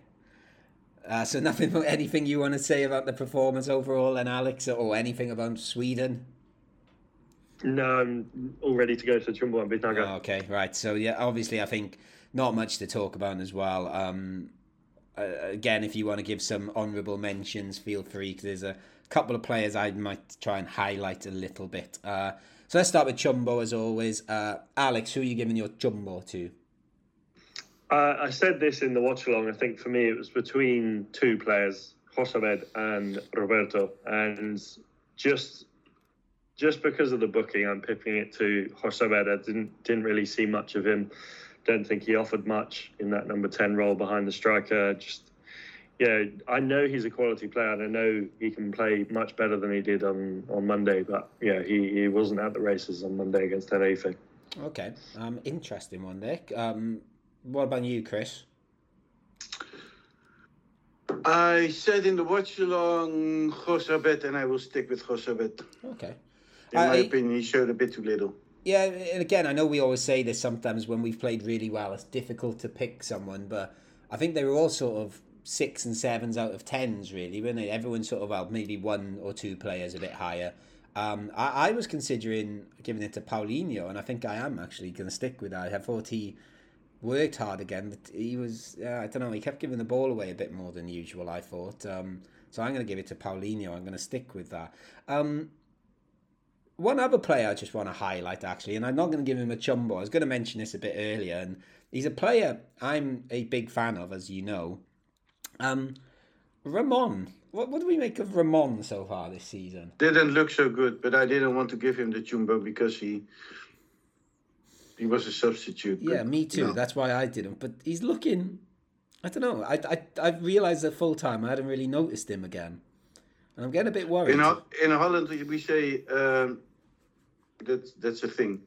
Uh, so nothing, anything you want to say about the performance overall, and Alex, or anything about Sweden? No, I'm all ready to go to Chumbo and Biznaga. Oh, okay, right. So yeah, obviously, I think not much to talk about as well. Um, uh, again, if you want to give some honourable mentions, feel free. Cause there's a couple of players I might try and highlight a little bit. Uh, so let's start with Chumbo as always. Uh, Alex, who are you giving your Chumbo to? I said this in the watch along. I think for me it was between two players, Jozabed and Roberto, and just just because of the booking, I'm picking it to Jozabed. I didn't didn't really see much of him. Don't think he offered much in that number ten role behind the striker. Just yeah, I know he's a quality player, and I know he can play much better than he did on on Monday. But yeah, he, he wasn't at the races on Monday against Tenerife. Okay, um, interesting one, Nick. Um, what about you, Chris? I said in the watch along Jozabed, and I will stick with Jozabed. Okay. In my opinion, he showed a bit too little. Yeah, and again, I know we always say this sometimes when we've played really well, it's difficult to pick someone, but I think they were all sort of six and sevens out of tens, really, weren't they? Everyone sort of, well, maybe one or two players a bit higher. Um, I, I was considering giving it to Paulinho, and I think I am actually going to stick with that. I thought he worked hard again, but he was, uh, I don't know, he kept giving the ball away a bit more than usual, I thought. Um, so I'm going to give it to Paulinho. I'm going to stick with that. Um, one other player I just want to highlight actually, and I'm not going to give him a chumbo. I was going to mention this a bit earlier, and he's a player I'm a big fan of, as you know. Um, Ramon. What, what do we make of Ramon so far this season? Didn't look so good, but I didn't want to give him the Chumbo because he he was a substitute. Yeah, me too. no. That's why I didn't. But he's looking. I don't know. I I I realised that full time I hadn't really noticed him again, and I'm getting a bit worried. In, Ho- in Holland, we say um, that that's a thing.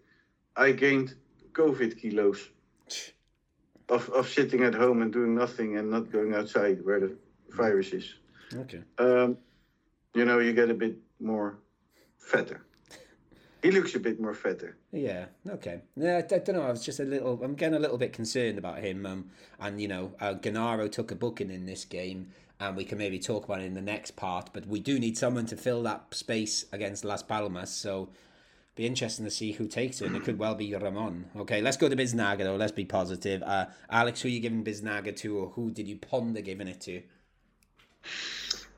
I gained COVID kilos of, of sitting at home and doing nothing and not going outside where the virus is. Okay. Um, you know, you get a bit more fatter. He looks a bit more fatter. Yeah. Okay. Yeah. I, I don't know. I was just a little. I'm getting a little bit concerned about him. Um, and you know, uh, Genaro took a booking in this game, and we can maybe talk about it in the next part. But we do need someone to fill that space against Las Palmas. So, be interesting to see who takes it. And it could well be Ramon. Okay. Let's go to Biznaga though. Let's be positive. Uh, Alex, who are you giving Biznaga to, or who did you ponder giving it to?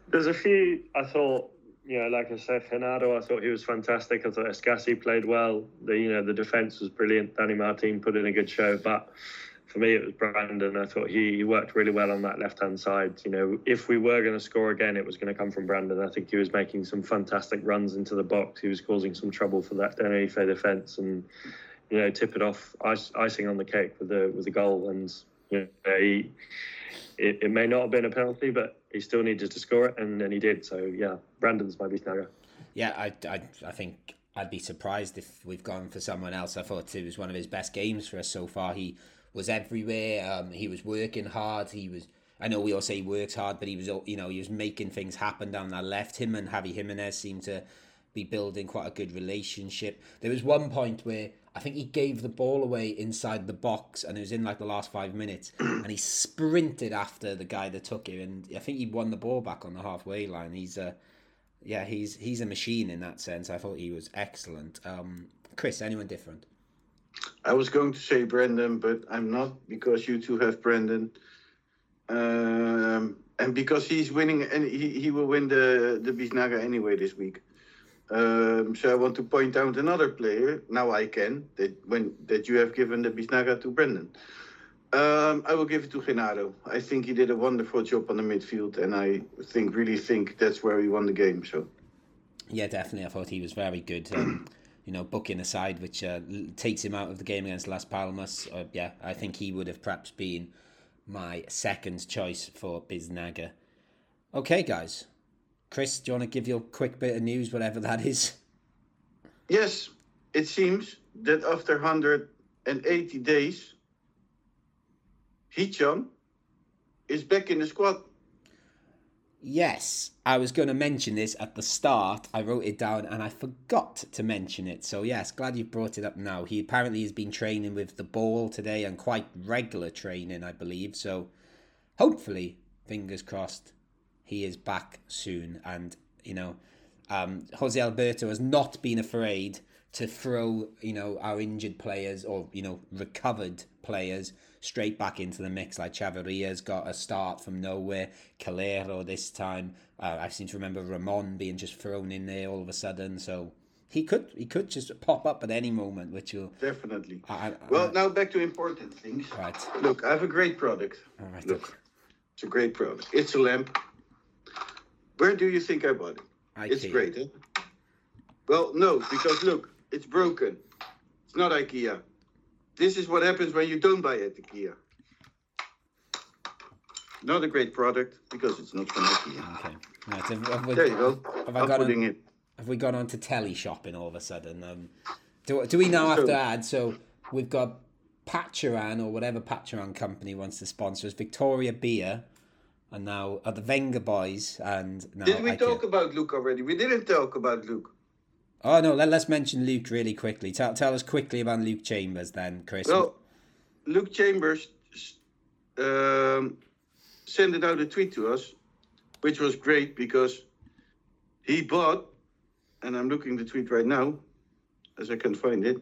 There's a few I thought know, like I said, Genaro, I thought he was fantastic. I thought Escassi played well. The you know the defense was brilliant. Danny Martin put in a good show, but for me it was Brandon. I thought he, he worked really well on that left hand side. You know, if we were going to score again, it was going to come from Brandon. I think he was making some fantastic runs into the box. He was causing some trouble for that Tenerife defense, and you know, tip it off icing on the cake with the with the goal. And know, he, it, it may not have been a penalty, but he still needed to score it, and, and he did. So yeah, Brandon's my Biznaga. Yeah, I, I, I think I'd be surprised if we've gone for someone else. I thought it was one of his best games for us so far. He was everywhere. Um, he was working hard. He was. I know we all say he works hard, but he was, you know, he was making things happen down that left. Him and Javi Jimenez seemed to be building quite a good relationship. There was one point where I think he gave the ball away inside the box, and it was in like the last five minutes, and he sprinted after the guy that took it, and I think he won the ball back on the halfway line. He's a, yeah, he's he's a machine in that sense. I thought he was excellent. Um, Chris, anyone different? I was going to say Brendan, but I'm not because you two have Brendan. Um, and because he's winning, and he, he will win the, the Biznaga anyway this week. Um, so I want to point out another player. Now I can that when that you have given the Biznaga to Brendan. Um, I will give it to Genaro. I think he did a wonderful job on the midfield, and I think really think that's where he won the game. So Yeah, definitely. I thought he was very good. Um, you know, booking aside, which uh, takes him out of the game against Las Palmas. Uh, yeah, I think he would have perhaps been my second choice for Biznaga. Okay, guys. Chris, do you want to give your quick bit of news, whatever that is? yes, it seems that after 180 days, Hicham is back in the squad. Yes, I was going to mention this at the start. I wrote it down and I forgot to mention it. So, yes, glad you brought it up now. He apparently has been training with the ball today and quite regular training, I believe. So, hopefully, fingers crossed, he is back soon. And, you know, um, Jose Alberto has not been afraid to throw, you know, our injured players or, you know, recovered players straight back into the mix. Like Chavarria's got a start from nowhere. Calero this time. Uh, I seem to remember Ramon being just thrown in there all of a sudden. So he could he could just pop up at any moment, which will. Definitely. I, I, Well, I- now back to important things. right. Look, I have a great product. All right. Look, it's a great product. It's a lamp. Where do you think I bought it? It's great, eh? Well, no, because look, it's broken. It's not IKEA. This is what happens when you don't buy at IKEA. Not a great product because it's not from IKEA. Okay. Right. Have, have we, There you go. Have I got it. have we gone on to telly shopping all of a sudden? Um, do, do we now have to add? So we've got Pacharán or whatever Pacharán company wants to sponsor us, Victoria Beer, and now are the Vengaboys, and now Did we IKEA. talk about Luke already? We didn't talk about Luke. Oh no, let, let's mention Luke really quickly. Tell, tell us quickly about Luke Chambers then, Chris. Well, Luke Chambers um, sent out a tweet to us, which was great because he bought, and I'm looking the tweet right now, as I can find it.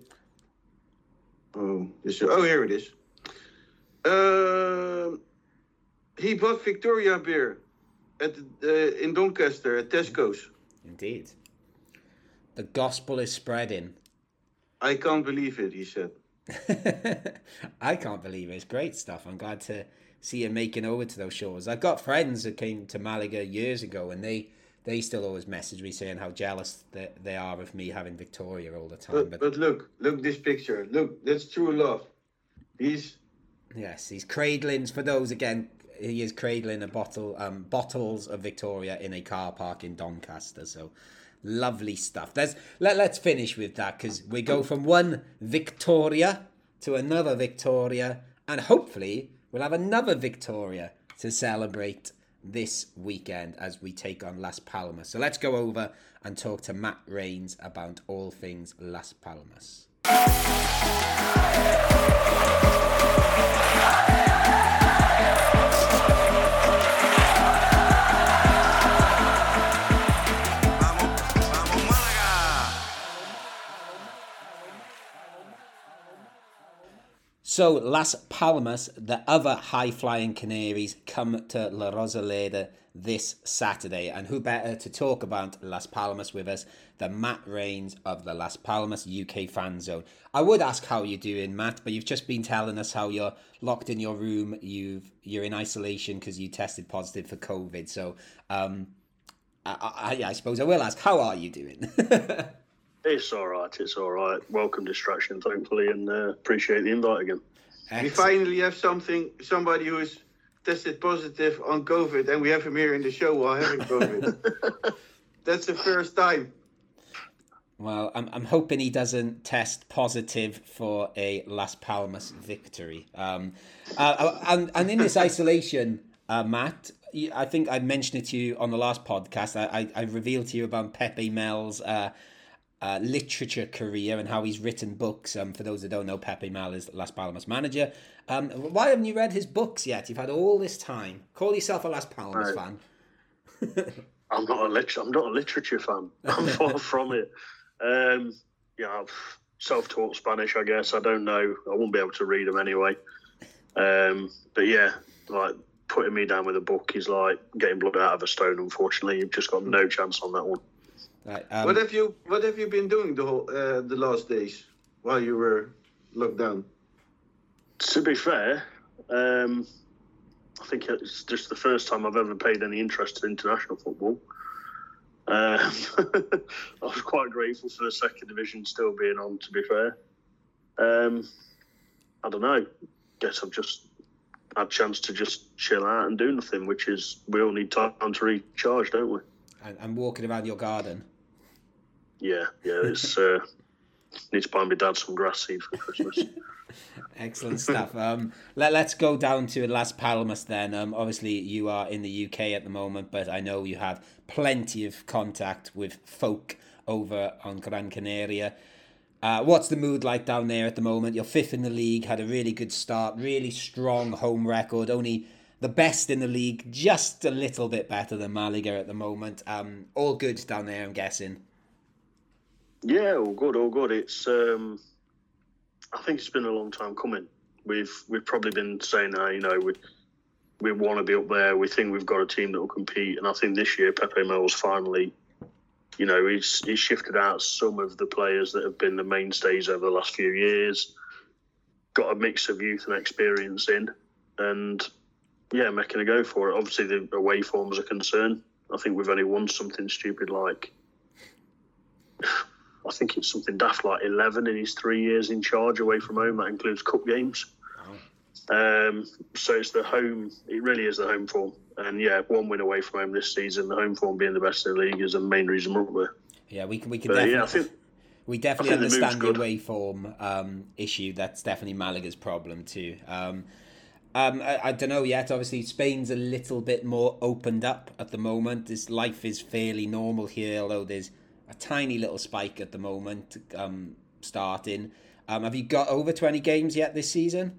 Oh, this, oh, here it is. Um, he bought Victoria beer at the, uh, in Doncaster at Tesco's. Indeed. The gospel is spreading. I can't believe it, he said. I can't believe it. It's great stuff. I'm glad to see you making over to those shores. I've got friends that came to Malaga years ago, and they they still always message me saying how jealous they, they are of me having Victoria all the time. But, But, but look, look this picture. Look, that's true love. He's yes, he's cradling. For those again, he is cradling a bottle, um, bottles of Victoria in a car park in Doncaster. So lovely stuff. Let's let, let's finish with that because we go from one Victoria to another Victoria, and hopefully we'll have another Victoria to celebrate this weekend as we take on Las Palmas. So let's go over and talk to Matt Rains about all things Las Palmas. So, Las Palmas, the other high flying Canaries, come to La Rosaleda this Saturday. And who better to talk about Las Palmas with us than Matt Rains of the Las Palmas UK Fan Zone? I would ask how you're doing, Matt, but you've just been telling us how you're locked in your room. You've you're in isolation because you tested positive for COVID. So, um, I, I, I suppose I will ask, how are you doing? It's all right. It's all right. Welcome distraction, thankfully, and uh, appreciate the invite again. We finally have something, somebody who is tested positive on COVID, and we have him here in the show while having COVID. That's the first time. Well, I'm, I'm hoping he doesn't test positive for a Las Palmas victory. Um, uh, and, and in this isolation, uh, Matt, I think I mentioned it to you on the last podcast. I, I, I revealed to you about Pepe Mel's uh, uh, literature career and how he's written books. Um, for those that don't know, Pepe Mel is Las Palmas manager. Um, why haven't you read his books yet? You've had all this time. Call yourself a Las Palmas Right. fan. I'm not a lit- I'm not a literature fan. I'm far from it. Um, yeah, I've self-taught Spanish. I guess I don't know. I won't be able to read them anyway. Um, but yeah, like putting me down with a book is like getting blood out of a stone. Unfortunately, you've just got no chance on that one. Right, um, what have you What have you been doing the whole uh, the last days while you were locked down? To be fair, um, I think it's just the first time I've ever paid any interest in international football. Um, I was quite grateful for the second division still being on. To be fair, um, I don't know. Guess I've just had a chance to just chill out and do nothing, which is we all need time to recharge, don't we? and, and walking around your garden. Yeah, yeah. It's uh, need to buy my dad some grass seed for Christmas. Excellent stuff. Um, let, let's go down to Las Palmas then. Um, obviously, you are in the UK at the moment, but I know you have plenty of contact with folk over on Gran Canaria. Uh, what's the mood like down there at the moment? You're fifth in the league, had a really good start, really strong home record, only the best in the league, just a little bit better than Malaga at the moment. Um, all good down there, I'm guessing. Yeah, all good, all good. It's um, I think it's been a long time coming. We've we've probably been saying that you know we we want to be up there. We think we've got a team that will compete, and I think this year Pepe Mel's finally, you know, he's he's shifted out some of the players that have been the mainstays over the last few years. Got a mix of youth and experience in, and yeah, making a go for it. Obviously, the away forms are concerned. I think we've only won something stupid like I think it's something daft like 11 in his three years in charge away from home. That includes cup games. Um, so it's the home, it really is the home form. And yeah, one win away from home this season, the home form being the best in the league is the main reason we're up there. Yeah, we can we can But definitely yeah, I think We definitely I the understand the away form um, issue. That's definitely Malaga's problem too. Um, um, I, I don't know yet. Obviously, Spain's a little bit more opened up at the moment. This life is fairly normal here, although there's a tiny little spike at the moment um, starting. Um, have you got over twenty games yet this season?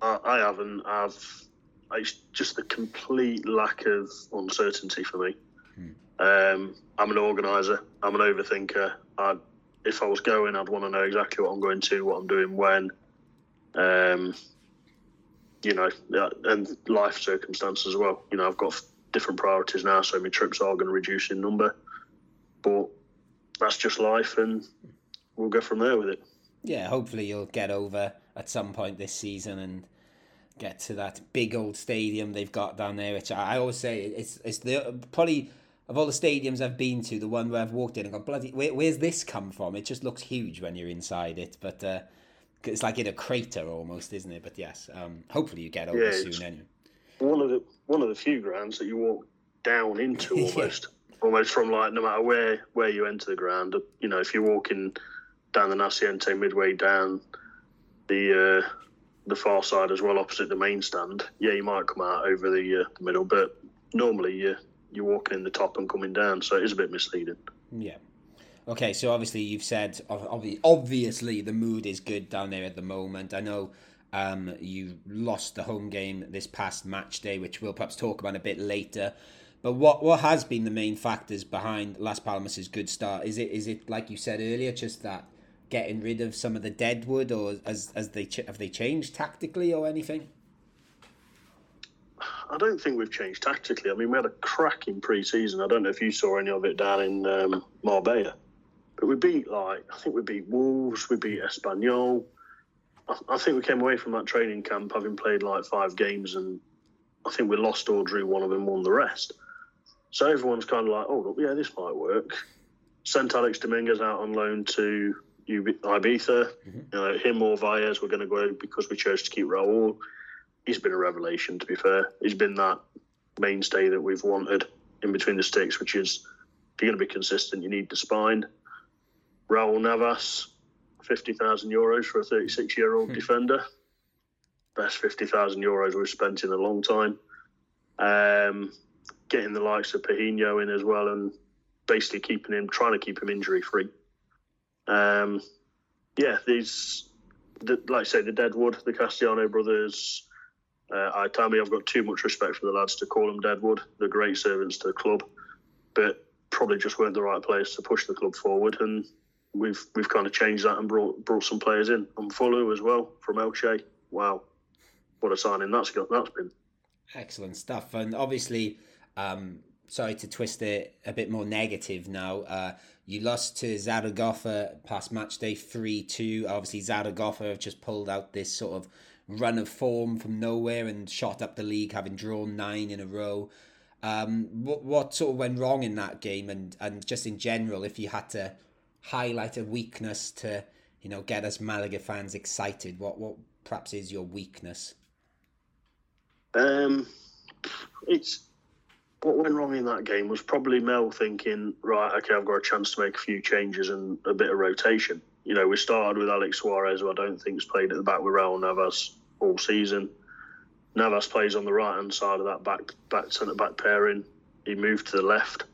I, I haven't. I've. It's just the complete lack of uncertainty for me. Um, I'm an organizer. I'm an overthinker. I, if I was going, I'd want to know exactly what I'm going to, what I'm doing, when. Um, you know, and life circumstances as well. You know, I've got different priorities now, so my trips are going to reduce in number. But that's just life, and we'll go from there with it. Yeah, hopefully you'll get over at some point this season and get to that big old stadium they've got down there. Which I, always say it's it's the probably of all the stadiums I've been to, the one where I've walked in and gone bloody. Where, where's this come from? It just looks huge when you're inside it, but uh, it's like in a crater almost, isn't it? But yes, um, hopefully you get over Yeah, soon. Anyway. one of the one of the few grounds that you walk down into Yeah. Almost from like no matter where where you enter the ground you know if you're walking down the Naciente midway down the uh, the far side as well opposite the main stand yeah you might come out over the, uh, middle but normally you you're walking in the top and coming down so it is a bit misleading Yeah. Okay, so obviously you've said ob- obviously the mood is good down there at the moment. I know um, you lost the home game this past match day, which we'll perhaps talk about a bit later. But what what has been the main factors behind Las Palmas's good start? Is it is it like you said earlier, just that getting rid of some of the deadwood, or as as they ch- have they changed tactically or anything? I don't think we've changed tactically. I mean, we had a cracking pre-season. I don't know if you saw any of it down in um, Marbella, but we beat like I think we beat Wolves, we beat Espanyol. I, I think we came away from that training camp having played like five games, and I think we lost or drew one of them, won the rest. So everyone's kind of like, oh, look, yeah, this might work. Sent Alex Dominguez out on loan to Ibiza. You know, him or Valles were going to go because we chose to keep Raul. He's been a revelation, to be fair. He's been that mainstay that we've wanted in between the sticks, which is if you're going to be consistent, you need the spine. Raul Navas, 50,000 euros for a 36 year old defender. Best 50,000 euros we've spent in a long time. Um, getting the likes of Pejiño in as well and basically keeping him, trying to keep him injury free. Um, yeah, these, the, like I say, the Deadwood, the Castellano brothers, uh, I tell me I've got too much respect for the lads to call them Deadwood. They're great servants to the club, but probably just weren't the right players to push the club forward. And we've we've kind of changed that and brought brought some players in. And Fulu as well from Elche. Wow, what a signing that's got. That's been. Excellent stuff. And obviously, um, sorry to twist it a bit more negative now. Uh, you lost to Zaragoza past match day 3 2. Obviously, Zaragoza have just pulled out this sort of run of form from nowhere and shot up the league, having drawn nine in a row. Um, what, what sort of went wrong in that game, and, and just in general, if you had to highlight a weakness to you know get us Malaga fans excited, what what perhaps is your weakness? Um, it's what went wrong in that game was probably Mel thinking, right, okay, I've got a chance to make a few changes and a bit of rotation. You know, we started with Alex Suarez, who I don't think's played at the back with Raul Navas all season. Navas plays on the right hand side of that back back centre back pairing. He moved to the left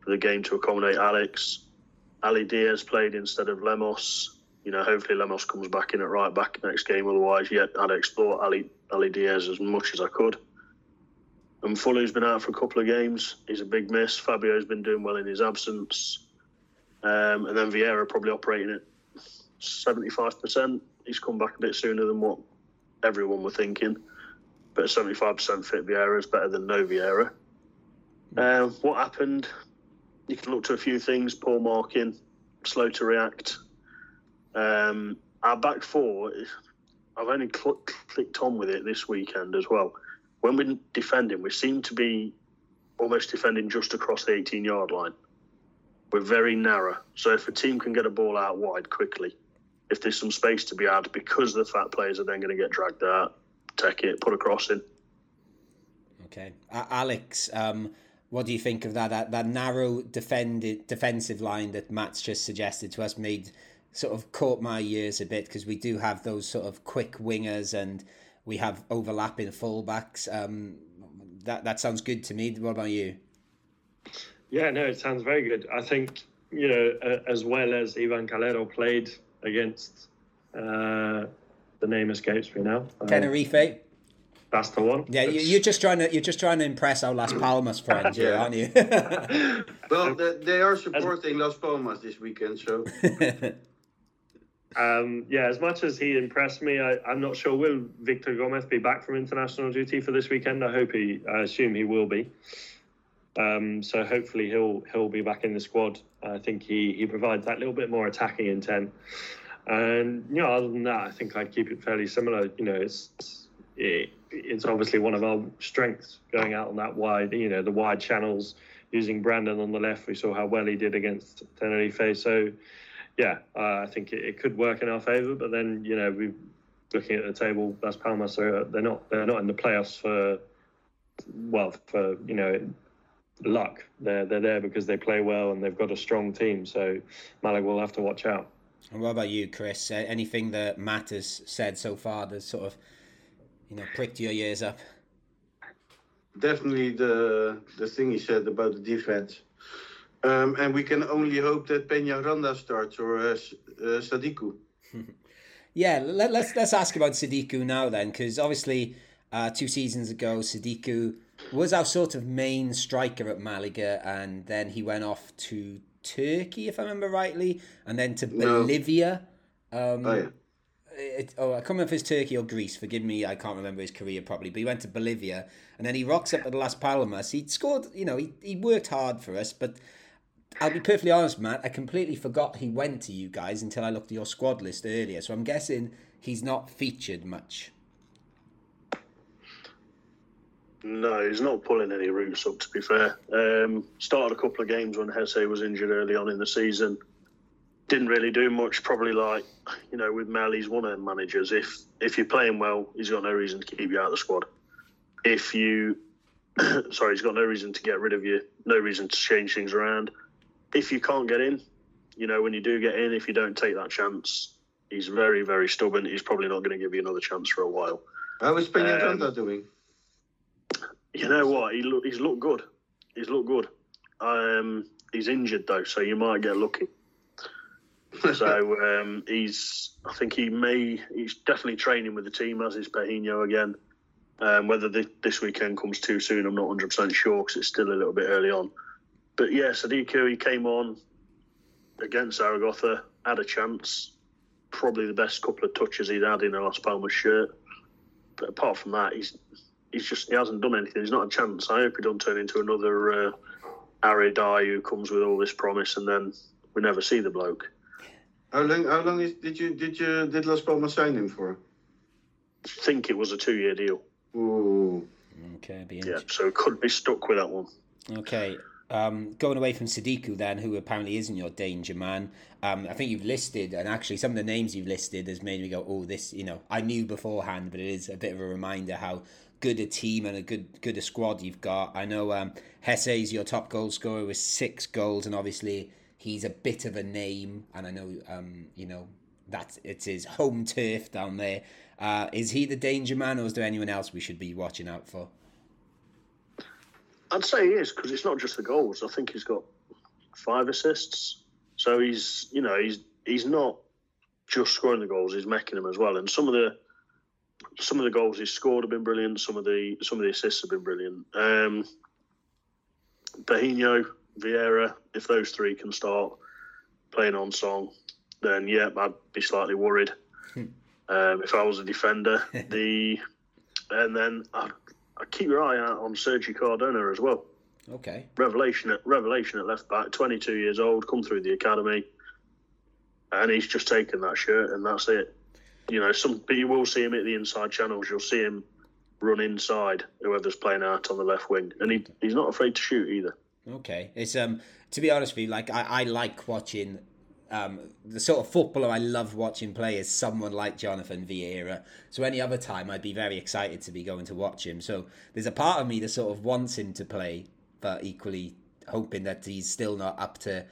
for the game to accommodate Alex. Ali Diaz played instead of Lemos. You know, hopefully Lemos comes back in at right back next game. Otherwise, yeah, I'd explore Ali Ali Diaz as much as I could. And Fuller's been out for a couple of games. He's a big miss. Fabio's been doing well in his absence. Um, and then Vieira probably operating at 75%. He's come back a bit sooner than what everyone were thinking. But 75% fit Vieira is better than no Vieira. Um, what happened? You can look to a few things. Poor marking, slow to react. Um, our back four, I've only cl- clicked on with it this weekend as well. When we're defending, we seem to be almost defending just across the 18 yard line. We're very narrow. So if a team can get a ball out wide quickly, if there's some space to be had, because the fat players are then going to get dragged out, take it, put a cross in. Okay, uh, Alex, um, what do you think of that? That, that narrow defended defensive line that Matt's just suggested to us made sort of caught my ears a bit because we do have those sort of quick wingers and we have overlapping fullbacks. Um, that that sounds good to me. What about you? Yeah, no, it sounds very good. I think you know, uh, as well as Ivan Calero played against uh, the name escapes me now. Um, Tenerife. That's the one. Yeah, you, you're just trying to you're just trying to impress our Las Palmas friends, Yeah. aren't you? Well, they, they are supporting Las Palmas this weekend, so Um, yeah, as much as he impressed me, I, I'm not sure will Victor Gomez be back from international duty for this weekend. I hope he, I assume he will be. Um, so hopefully he'll he'll be back in the squad. I think he he provides that little bit more attacking intent. And you know, other than that, I think I'd keep it fairly similar. You know, it's it, it's obviously one of our strengths going out on that wide. You know, the wide channels using Brandon on the left. We saw how well he did against Tenerife. So yeah, uh, I think it, it could work in our favour. But then you know, we're looking at the table, Las Palmas are they're not they're not in the playoffs for well for you know luck. They're they're there because they play well and they've got a strong team. So Malaga will have to watch out. and what about you, Chris? Uh, anything that Matt has said so far that sort of you know pricked your ears up? definitely the the thing he said about the defense. Um, and we can only hope that Peñaranda starts or uh, uh, Sadiku. Yeah, let, let's let's ask about Sadiku now then, because obviously uh, two seasons ago Sadiku was our sort of main striker at Malaga, and then he went off to Turkey, if I remember rightly, and then to No. Bolivia. Um, Oh yeah. it, oh, I can't remember if it's Turkey or Greece. Forgive me, I can't remember his career properly. But he went to Bolivia, and then he rocks up at Las Palmas. He scored, you know, he, he worked hard for us. But I'll be perfectly honest, Matt. I completely forgot he went to you guys until I looked at your squad list earlier. So I'm guessing he's not featured much. No, he's not pulling any roots up. To be fair, um, started a couple of games when Jesé was injured early on in the season. Didn't really do much. Probably like you know, with Mel, he's one of them managers. If if you're playing well, he's got no reason to keep you out of the squad. If you, sorry, he's got no reason to get rid of you. No reason to change things around. If you can't get in, you know, when you do get in, if you don't take that chance, he's very very stubborn. He's probably not going to give you another chance for a while. How is Peñaranda Um, doing? You know what? He look, he's looked good. He's looked good. Um, he's injured though, so you might get lucky. so um, he's. I think he may. He's definitely training with the team as is Pejiño again. Um, whether the, this weekend comes too soon, I'm not 100 percent sure because it's still a little bit early on. But yeah, Sadiku he came on against Zaragoza, had a chance. Probably the best couple of touches he'd had in a Las Palmas shirt. But apart from that, he's he's just he hasn't done anything. He's not a chance. I hope he don't turn into another uh, Aridai who comes with all this promise and then we never see the bloke. How long? How long is, did you did you did Las Palmas sign him for? I think it was a two year deal. Ooh. Okay, be Yeah, interesting. so could be stuck with that one. Okay. Um, going away from Sadiku, then, who apparently isn't your danger man. Um, I think you've listed, and actually, some of the names you've listed has made me go, "Oh, this." You know, I knew beforehand, but it is a bit of a reminder how good a team and a good good a squad you've got. I know um, Jesé's your top goal scorer with six goals, and obviously he's a bit of a name, and I know um, you know that it's his home turf down there. Uh, is he the danger man, or is there anyone else we should be watching out for? I'd say he is because it's not just the goals. I think he's got five assists. So he's you know he's he's not just scoring the goals; he's making them as well. And some of the some of the goals he's scored have been brilliant. Some of the some of the assists have been brilliant. Um, Pejiño, Vieira, if those three can start playing on song, then yeah, I'd be slightly worried. um, if I was a defender, the and then I'd, I'd keep your eye out on Sergio Cardona as well Okay. revelation at revelation at left back, 22 years old, come through the academy, and he's just taken that shirt, and that's it. You know, some but you will see him at the inside channels. You'll see him run inside whoever's playing out on the left wing, and he he's not afraid to shoot either. Okay, it's um to be honest with you, like I, I like watching um the sort of footballer I love watching play is someone like Jonathan Vieira. So any other time I'd be very excited to be going to watch him. So there's a part of me that sort of wants him to play, but equally hoping that he's still not up to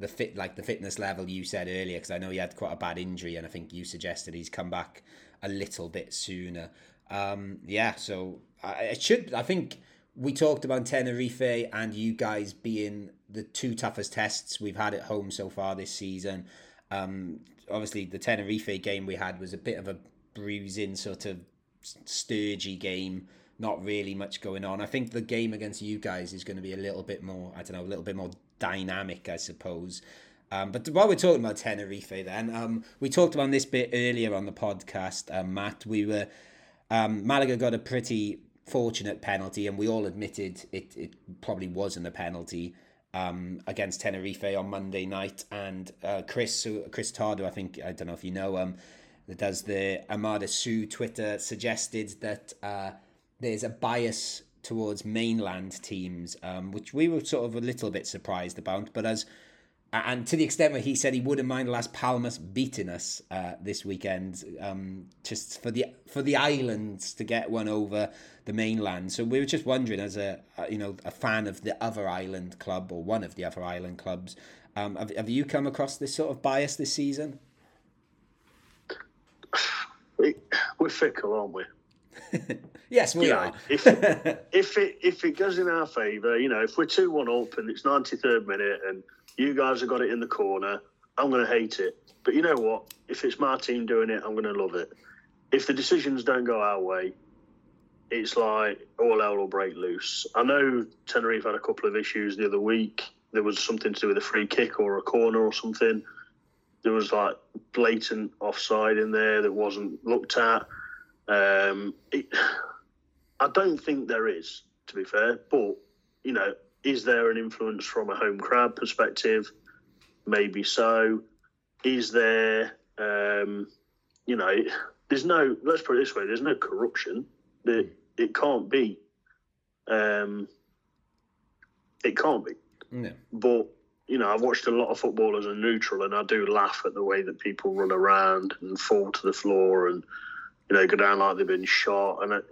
the fit like the fitness level you said earlier because I know he had quite a bad injury and I think you suggested he's come back a little bit sooner. Um, yeah, so I, it should. I think we talked about Tenerife and you guys being the two toughest tests we've had at home so far this season. Um, obviously, the Tenerife game we had was a bit of a bruising sort of sturgy game. Not really much going on. I think the game against you guys is going to be a little bit more. I don't know, a little bit more dynamic, I suppose. Um, but while we're talking about Tenerife, then um, we talked about this bit earlier on the podcast, uh, Matt. We were um, Malaga got a pretty fortunate penalty, and we all admitted it, it probably wasn't a penalty um, against Tenerife on Monday night. And uh, Chris Chris Tardo, I think I don't know if you know that does the Amada Sue Twitter suggested that uh, there's a bias towards mainland teams, um, which we were sort of a little bit surprised about. But as and to the extent where he said he wouldn't mind Las Palmas beating us uh, this weekend, um, just for the for the islands to get one over the mainland. So we were just wondering, as a, you know a fan of the other island club or one of the other island clubs, um, have, have you come across this sort of bias this season? We, we're fickle, aren't we? yes, we You are. know, if if it if it goes in our favour, you know, if we're two one up and it's ninety third minute and you guys have got it in the corner, I'm going to hate it. But you know what? If it's my team doing it, I'm going to love it. If the decisions don't go our way, it's like all hell will break loose. I know Tenerife had a couple of issues the other week. There was something to do with a free kick or a corner or something. there was like blatant offside in there that wasn't looked at. Um, it, I don't think there is, to be fair, but you know, is there an influence from a home crowd perspective? Maybe so. Is there, um, you know, there's no. Let's put it this way: there's no corruption. It, it can't be. Um, it can't be. No. But you know, I've watched a lot of football as a neutral, and I do laugh at the way that people run around and fall to the floor, and you know, go down like they've been shot. And it,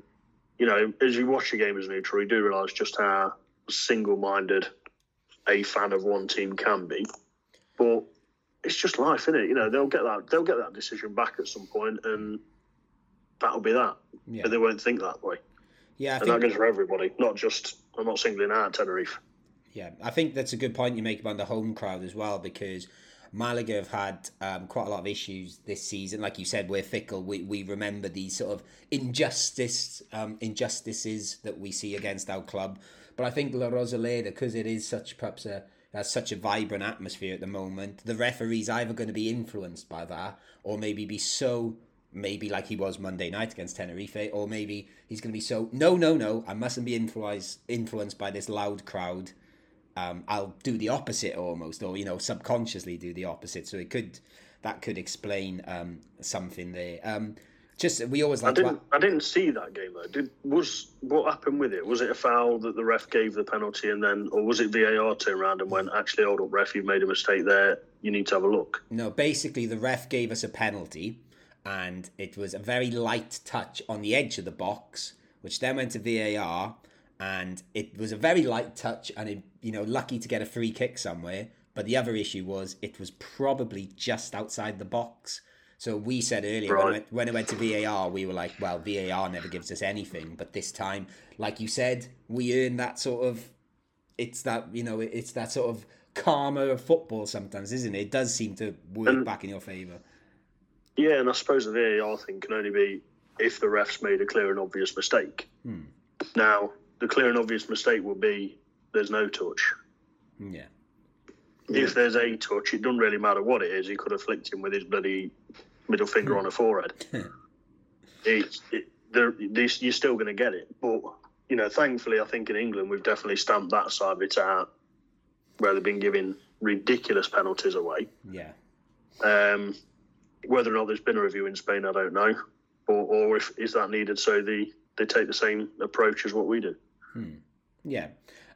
you know, as you watch a game as neutral, you do realise just how single-minded a fan of one team can be. But it's just life, isn't it? You know, they'll get that they'll get that decision back at some point, and that'll be that. Yeah. But they won't think that way, Yeah, I and that goes for everybody, not just. I'm not singling out Tenerife. Yeah, I think that's a good point you make about the home crowd as well because Malaga have had um, quite a lot of issues this season. Like you said, we're fickle. We, we remember these sort of injustice um, injustices that we see against our club. But I think La Rosaleda, because it is such perhaps a has such a vibrant atmosphere at the moment, the referee's either going to be influenced by that or maybe be so maybe like he was Monday night against Tenerife, or maybe he's going to be so no, no, no, I mustn't be influenced influenced by this loud crowd um, I'll do the opposite almost, or you know, subconsciously do the opposite. So it could that could explain um, something there. Um, just we always I like to. didn't. I didn't see that game though. Did was what happened with it? Was it a foul that the ref gave the penalty, and then, or was it VAR turned around and went, actually, hold up, ref, you've made a mistake there. You need to have a look. No, basically the ref gave us a penalty, and it was a very light touch on the edge of the box, which then went to VAR, and it was a very light touch, and it, you know, lucky to get a free kick somewhere. But the other issue was it was probably just outside the box. So we said earlier when, it went, when it went to VAR, we were like, well, VAR never gives us anything. But this time, like you said, we earn that sort of. It's that you know, it's that sort of karma of football sometimes, isn't it? It does seem to work And- back in your favour. Yeah, and I suppose the VAR thing can only be if the ref's made a clear and obvious mistake. Hmm. Now, the clear and obvious mistake would be there's no touch. Yeah. If there's a touch, it doesn't really matter what it is. He could have flicked him with his bloody middle finger on a forehead. it's it, there, this, you're still going to get it, but you know, thankfully, I think in England we've definitely stamped that side of it out, where they've been giving ridiculous penalties away. Yeah. Um, whether or not there's been a review in Spain, I don't know, or, or if is that needed so the they take the same approach as what we do. Yeah.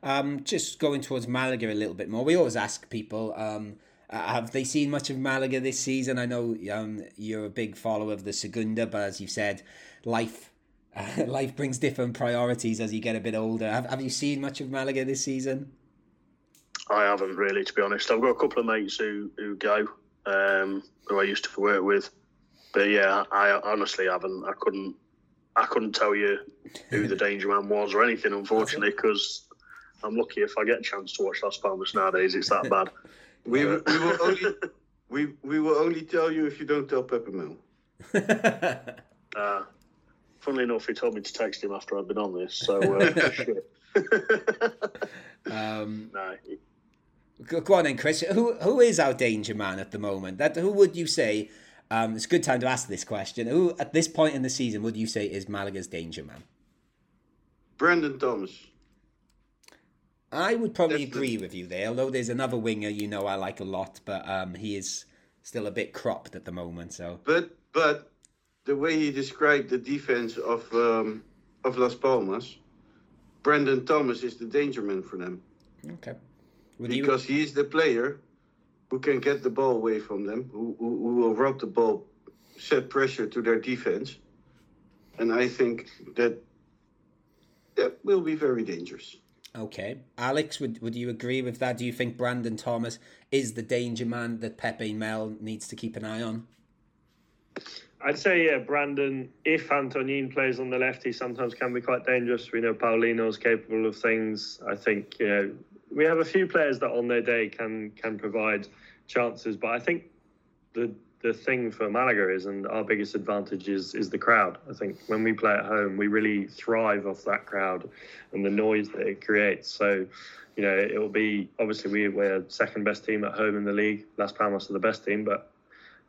Um, just going towards Malaga a little bit more. We always ask people, um, uh, have they seen much of Malaga this season? I know um, you're a big follower of the Segunda, but as you've said, life uh, life brings different priorities as you get a bit older. Have, have you seen much of Malaga this season? I haven't really, to be honest. I've got a couple of mates who who go, um, who I used to work with, but yeah, I honestly haven't. I couldn't. I couldn't tell you who the danger man was or anything, unfortunately, because I'm lucky if I get a chance to watch Las Palmas nowadays. It's that bad. We, we will only we we will only tell you if you don't tell Pepe Mel. Uh, funnily enough, he told me to text him after I'd been on this, so uh, shit. um, no, go, go on then, Chris. Who who is our danger man at the moment? That who would you say? Um, it's a good time to ask this question. Who at this point in the season would you say is Malaga's danger man? Brandon Thomas. I would probably That's the- agree with you there, although there's another winger you know I like a lot, but um, he is still a bit cropped at the moment. So But but the way he described the defense of um, of Las Palmas, Brandon Thomas is the danger man for them okay, would you? because he is the player who can get the ball away from them, who, who, who will rob the ball, set pressure to their defense, and I think that that will be very dangerous. Okay, Alex, would would you agree with that? Do you think Brandon Thomas is the danger man that Pepe Mel needs to keep an eye on? I'd say, yeah, Brandon, if Antonin plays on the left, he sometimes can be quite dangerous. We know Paulinho's capable of things. I think, you know, we have a few players that on their day can can provide chances, but I think the the thing for Malaga is, and our biggest advantage is is the crowd. I think when we play at home, we really thrive off that crowd and the noise that it creates. So, you know, it will be obviously we, we're second best team at home in the league. Las Palmas are the best team, but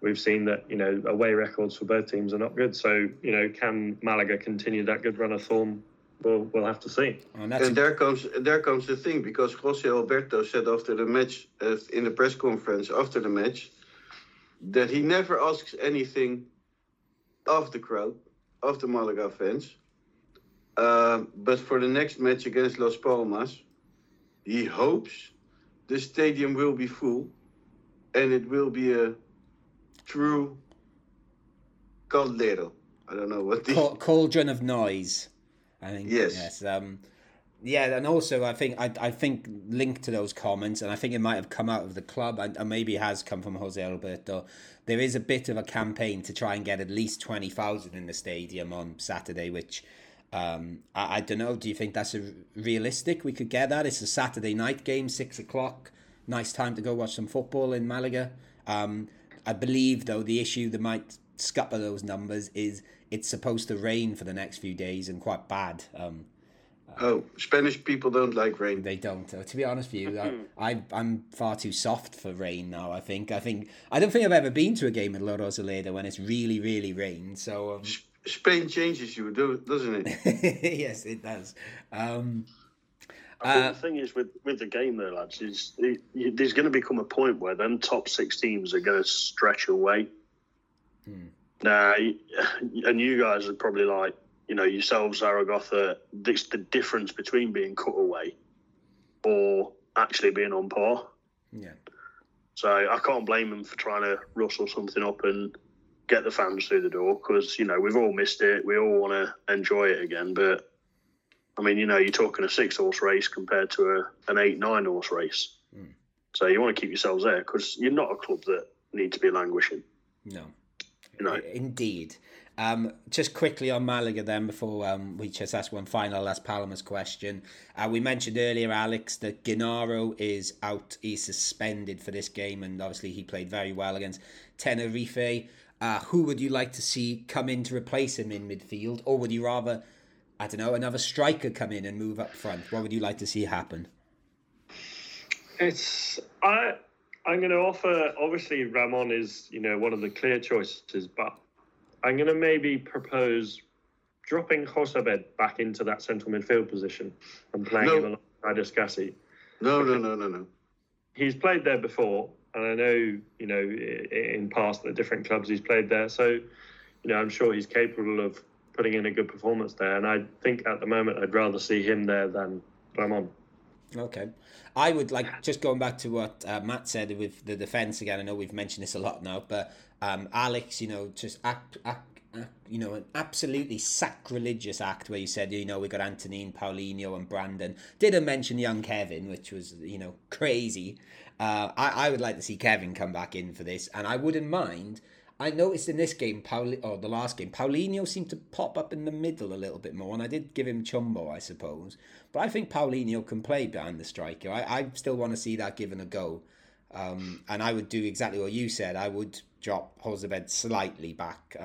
we've seen that you know away records for both teams are not good. So you know, can Malaga continue that good run of form? We'll we'll have to see. And that's And there comes there comes the thing because Jose Alberto said after the match uh, in the press conference after the match that he never asks anything of the crowd, of the Malaga fans. Um, but for the next match against Las Palmas, he hopes the stadium will be full and it will be a true caldero. I don't know what the Cal- cauldron of noise. I think Yes. yes. Um, yeah, and also I think I, I think linked to those comments, and I think it might have come out of the club, and, and maybe it has come from Jose Alberto. There is a bit of a campaign to try and get at least twenty thousand in the stadium on Saturday, which um, I, I don't know. Do you think that's a, realistic? We could get that. It's a Saturday night game, six o'clock. Nice time to go watch some football in Malaga. Um, I believe though the issue that might scupper those numbers is it's supposed to rain for the next few days and quite bad. Um, Oh, Spanish people don't like rain. they don't. Uh, to be honest with you, I, I I'm far too soft for rain now. I think. I think. I don't think I've ever been to a game at La Rosaleda when it's really, really rained. So um, Spain changes you, doesn't it? yes, it does. Um, I Uh, the thing is with, with the game though, lads, is it, you, there's going to become a point where them top six teams are going to stretch away. Now, y- and you guys are probably like, you know, yourselves, Zaragoza, this the difference between being cut away or actually being on par. yeah. So I can't blame them for trying to rustle something up and get the fans through the door because you know we've all missed it. We all want to enjoy it again, but I mean, you know, you're talking a six horse race compared to a, an eight nine horse race. Hmm. So you want to keep yourselves there because you're not a club that need to be languishing. No. You know. Indeed. Um, just quickly on Malaga then before um, we just ask one final Las Palmas question. Uh, we mentioned earlier, Alex, that Genaro is out. He's suspended for this game and obviously he played very well against Tenerife. Uh, who would you like to see come in to replace him in midfield? Or would you rather, I don't know, another striker come in and move up front? What would you like to see happen? It's I. I'm going to offer. Obviously, Ramon is you know one of the clear choices, but I'm going to maybe propose dropping Jozabed back into that central midfield position and playing No. him alongside Escassi. No, no, no, no, no. He's played there before, and I know you know in past at different clubs he's played there. So you know I'm sure he's capable of putting in a good performance there. And I think at the moment I'd rather see him there than Ramon. Okay. I would like just going back to what uh, Matt said with the defense again. I know we've mentioned this a lot now, but um, Alex, you know, just act, act, act, you know, an absolutely sacrilegious act where you said, you know, we got Antonine, Paulinho, and Brandon. Didn't mention young Kevin, which was, you know, crazy. Uh, I, I would like to see Kevin come back in for this, and I wouldn't mind. I noticed in this game, Paul or the last game, Paulinho seemed to pop up in the middle a little bit more, and I did give him Chumbo, I suppose. But I think Paulinho can play behind the striker. I, I still want to see that given a go. Um, and I would do exactly what you said. I would drop Jozabed slightly back.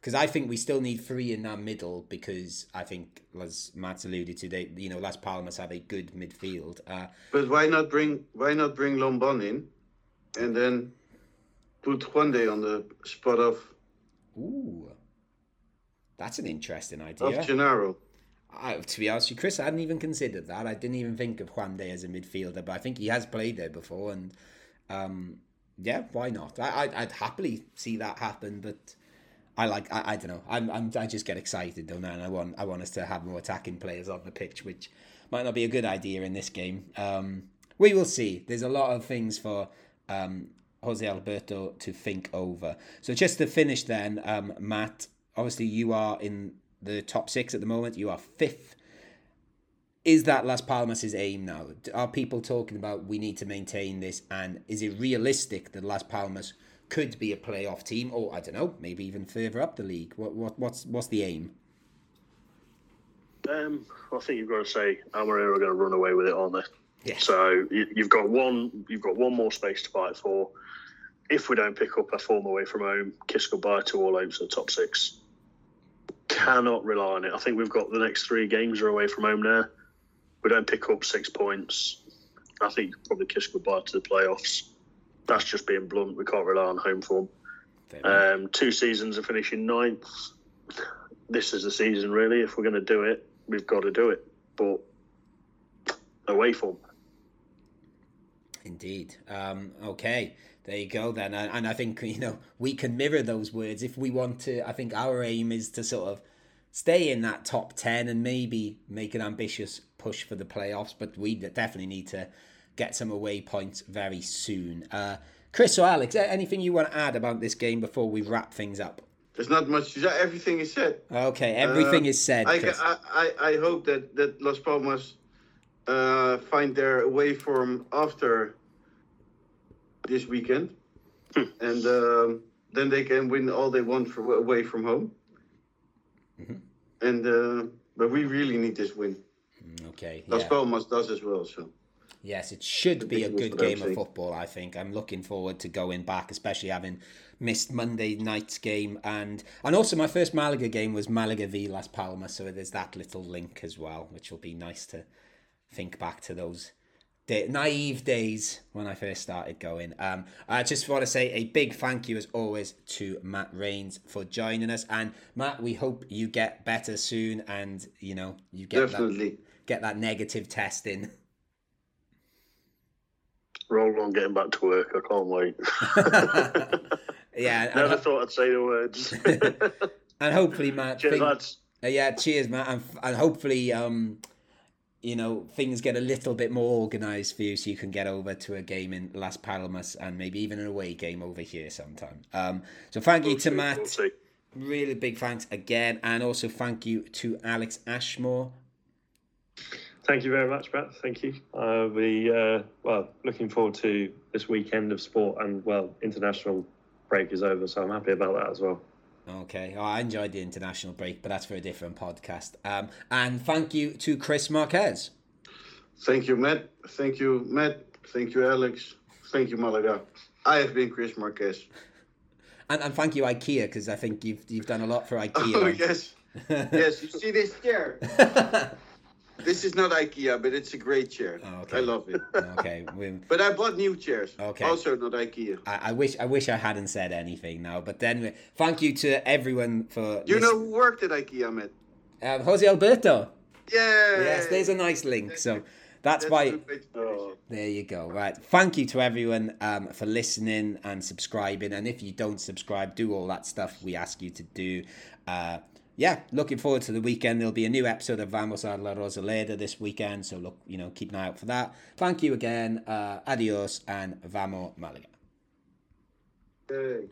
Because I think we still need three in that middle because I think, as Matt's alluded to, they you know Las Palmas have a good midfield. Uh, But why not bring why not bring Lombán in, and then put Juande on the spot of ooh, that's an interesting of idea. Genaro? I, to be honest with you, Chris, I hadn't even considered that. I didn't even think of Juande as a midfielder, but I think he has played there before, and um, yeah, why not? I, I'd, I'd happily see that happen, but I like I, I don't know. I'm, I'm I just get excited don't I? And I want I want us to have more attacking players on the pitch, which might not be a good idea in this game. Um, we will see. There's a lot of things for um, Jose Alberto to think over. So just to finish, then, um, Matt. Obviously, you are in the top six at the moment. You are fifth. Is that Las Palmas' aim now? Are people talking about we need to maintain this? And is it realistic that Las Palmas could be a playoff team, or I don't know, maybe even further up the league? What what what's what's the aim? Um, I think you've got to say Amarillo are going to run away with it, aren't they? Yeah. So you, you've got one, you've got one more space to fight for. If we don't pick up a form away from home, kiss goodbye to all hopes of the top six. Cannot rely on it. I think we've got the next three games are away from home now. We don't pick up six points. I think probably kiss goodbye to the playoffs. That's just being blunt. We can't rely on home form. Um, two seasons of finishing ninth. This is the season, really. If we're going to do it, we've got to do it. But away form. Indeed. Um, okay, there you go then. And, and I think you know we can mirror those words if we want to. I think our aim is to sort of stay in that top ten and maybe make an ambitious push for the playoffs. But we definitely need to get some away points very soon. Uh, Chris or Alex, anything you want to add about this game before we wrap things up? There's not much to say. Everything is said. Okay, everything Uh, is said. I, I, I, hope that, that Las Palmas uh, find their away form after this weekend. and um, then they can win all they want for, away from home. Mhm. And uh, But we really need this win. Okay. Las Yeah. Palmas does as well. So Yes, it should be a good game of football, I think. I'm looking forward to going back, especially having missed Monday night's game and and also my first Malaga game was Malaga v Las Palmas, so there's that little link as well, which will be nice to think back to those day, naive days when I first started going. Um, I just want to say a big thank you as always to Matt Rains for joining us, and Matt, we hope you get better soon, and you know you get that definitely. get that negative test in. Roll on getting back to work. I can't wait. yeah, Never thought I'd say the words. and hopefully, Matt. Cheers, lads. uh, yeah, cheers, Matt, and, and hopefully, um, you know, things get a little bit more organised for you, so you can get over to a game in Las Palmas and maybe even an away game over here sometime. Um, so thank you to Matt. Really big thanks again, and also thank you to Alex Ashmore. Thank you very much, Matt. Thank you. Uh, we uh, well looking forward to this weekend of sport, and well, international break is over, so I'm happy about that as well. Okay, oh, I enjoyed the international break, but that's for a different podcast. Um, and thank you to Chris Marquez. Thank you, Matt. Thank you, Matt. Thank you, Alex. Thank you, Malaga. I have been Chris Marquez. And, and thank you, IKEA, because I think you've you've done a lot for IKEA. Oh yes, yes. You see this chair? This is not IKEA, but it's a great chair. Oh, okay. I love it. okay, But I bought new chairs. Okay. Also not IKEA. I, I wish I wish I hadn't said anything now. But then, thank you to everyone for. You know who worked at IKEA, Matt? um, Jose Alberto. Yeah. Yes, there's a nice link. So that's That's why. a good way to finish Oh. There you go. Right. Thank you to everyone um, for listening and subscribing. And if you don't subscribe, do all that stuff we ask you to do. Uh, yeah, looking forward to the weekend. There'll be a new episode of Vamos a la Rosaleda this weekend. So look, you know, keep an eye out for that. Thank you again. Uh, adios and vamos Malaga. Hey.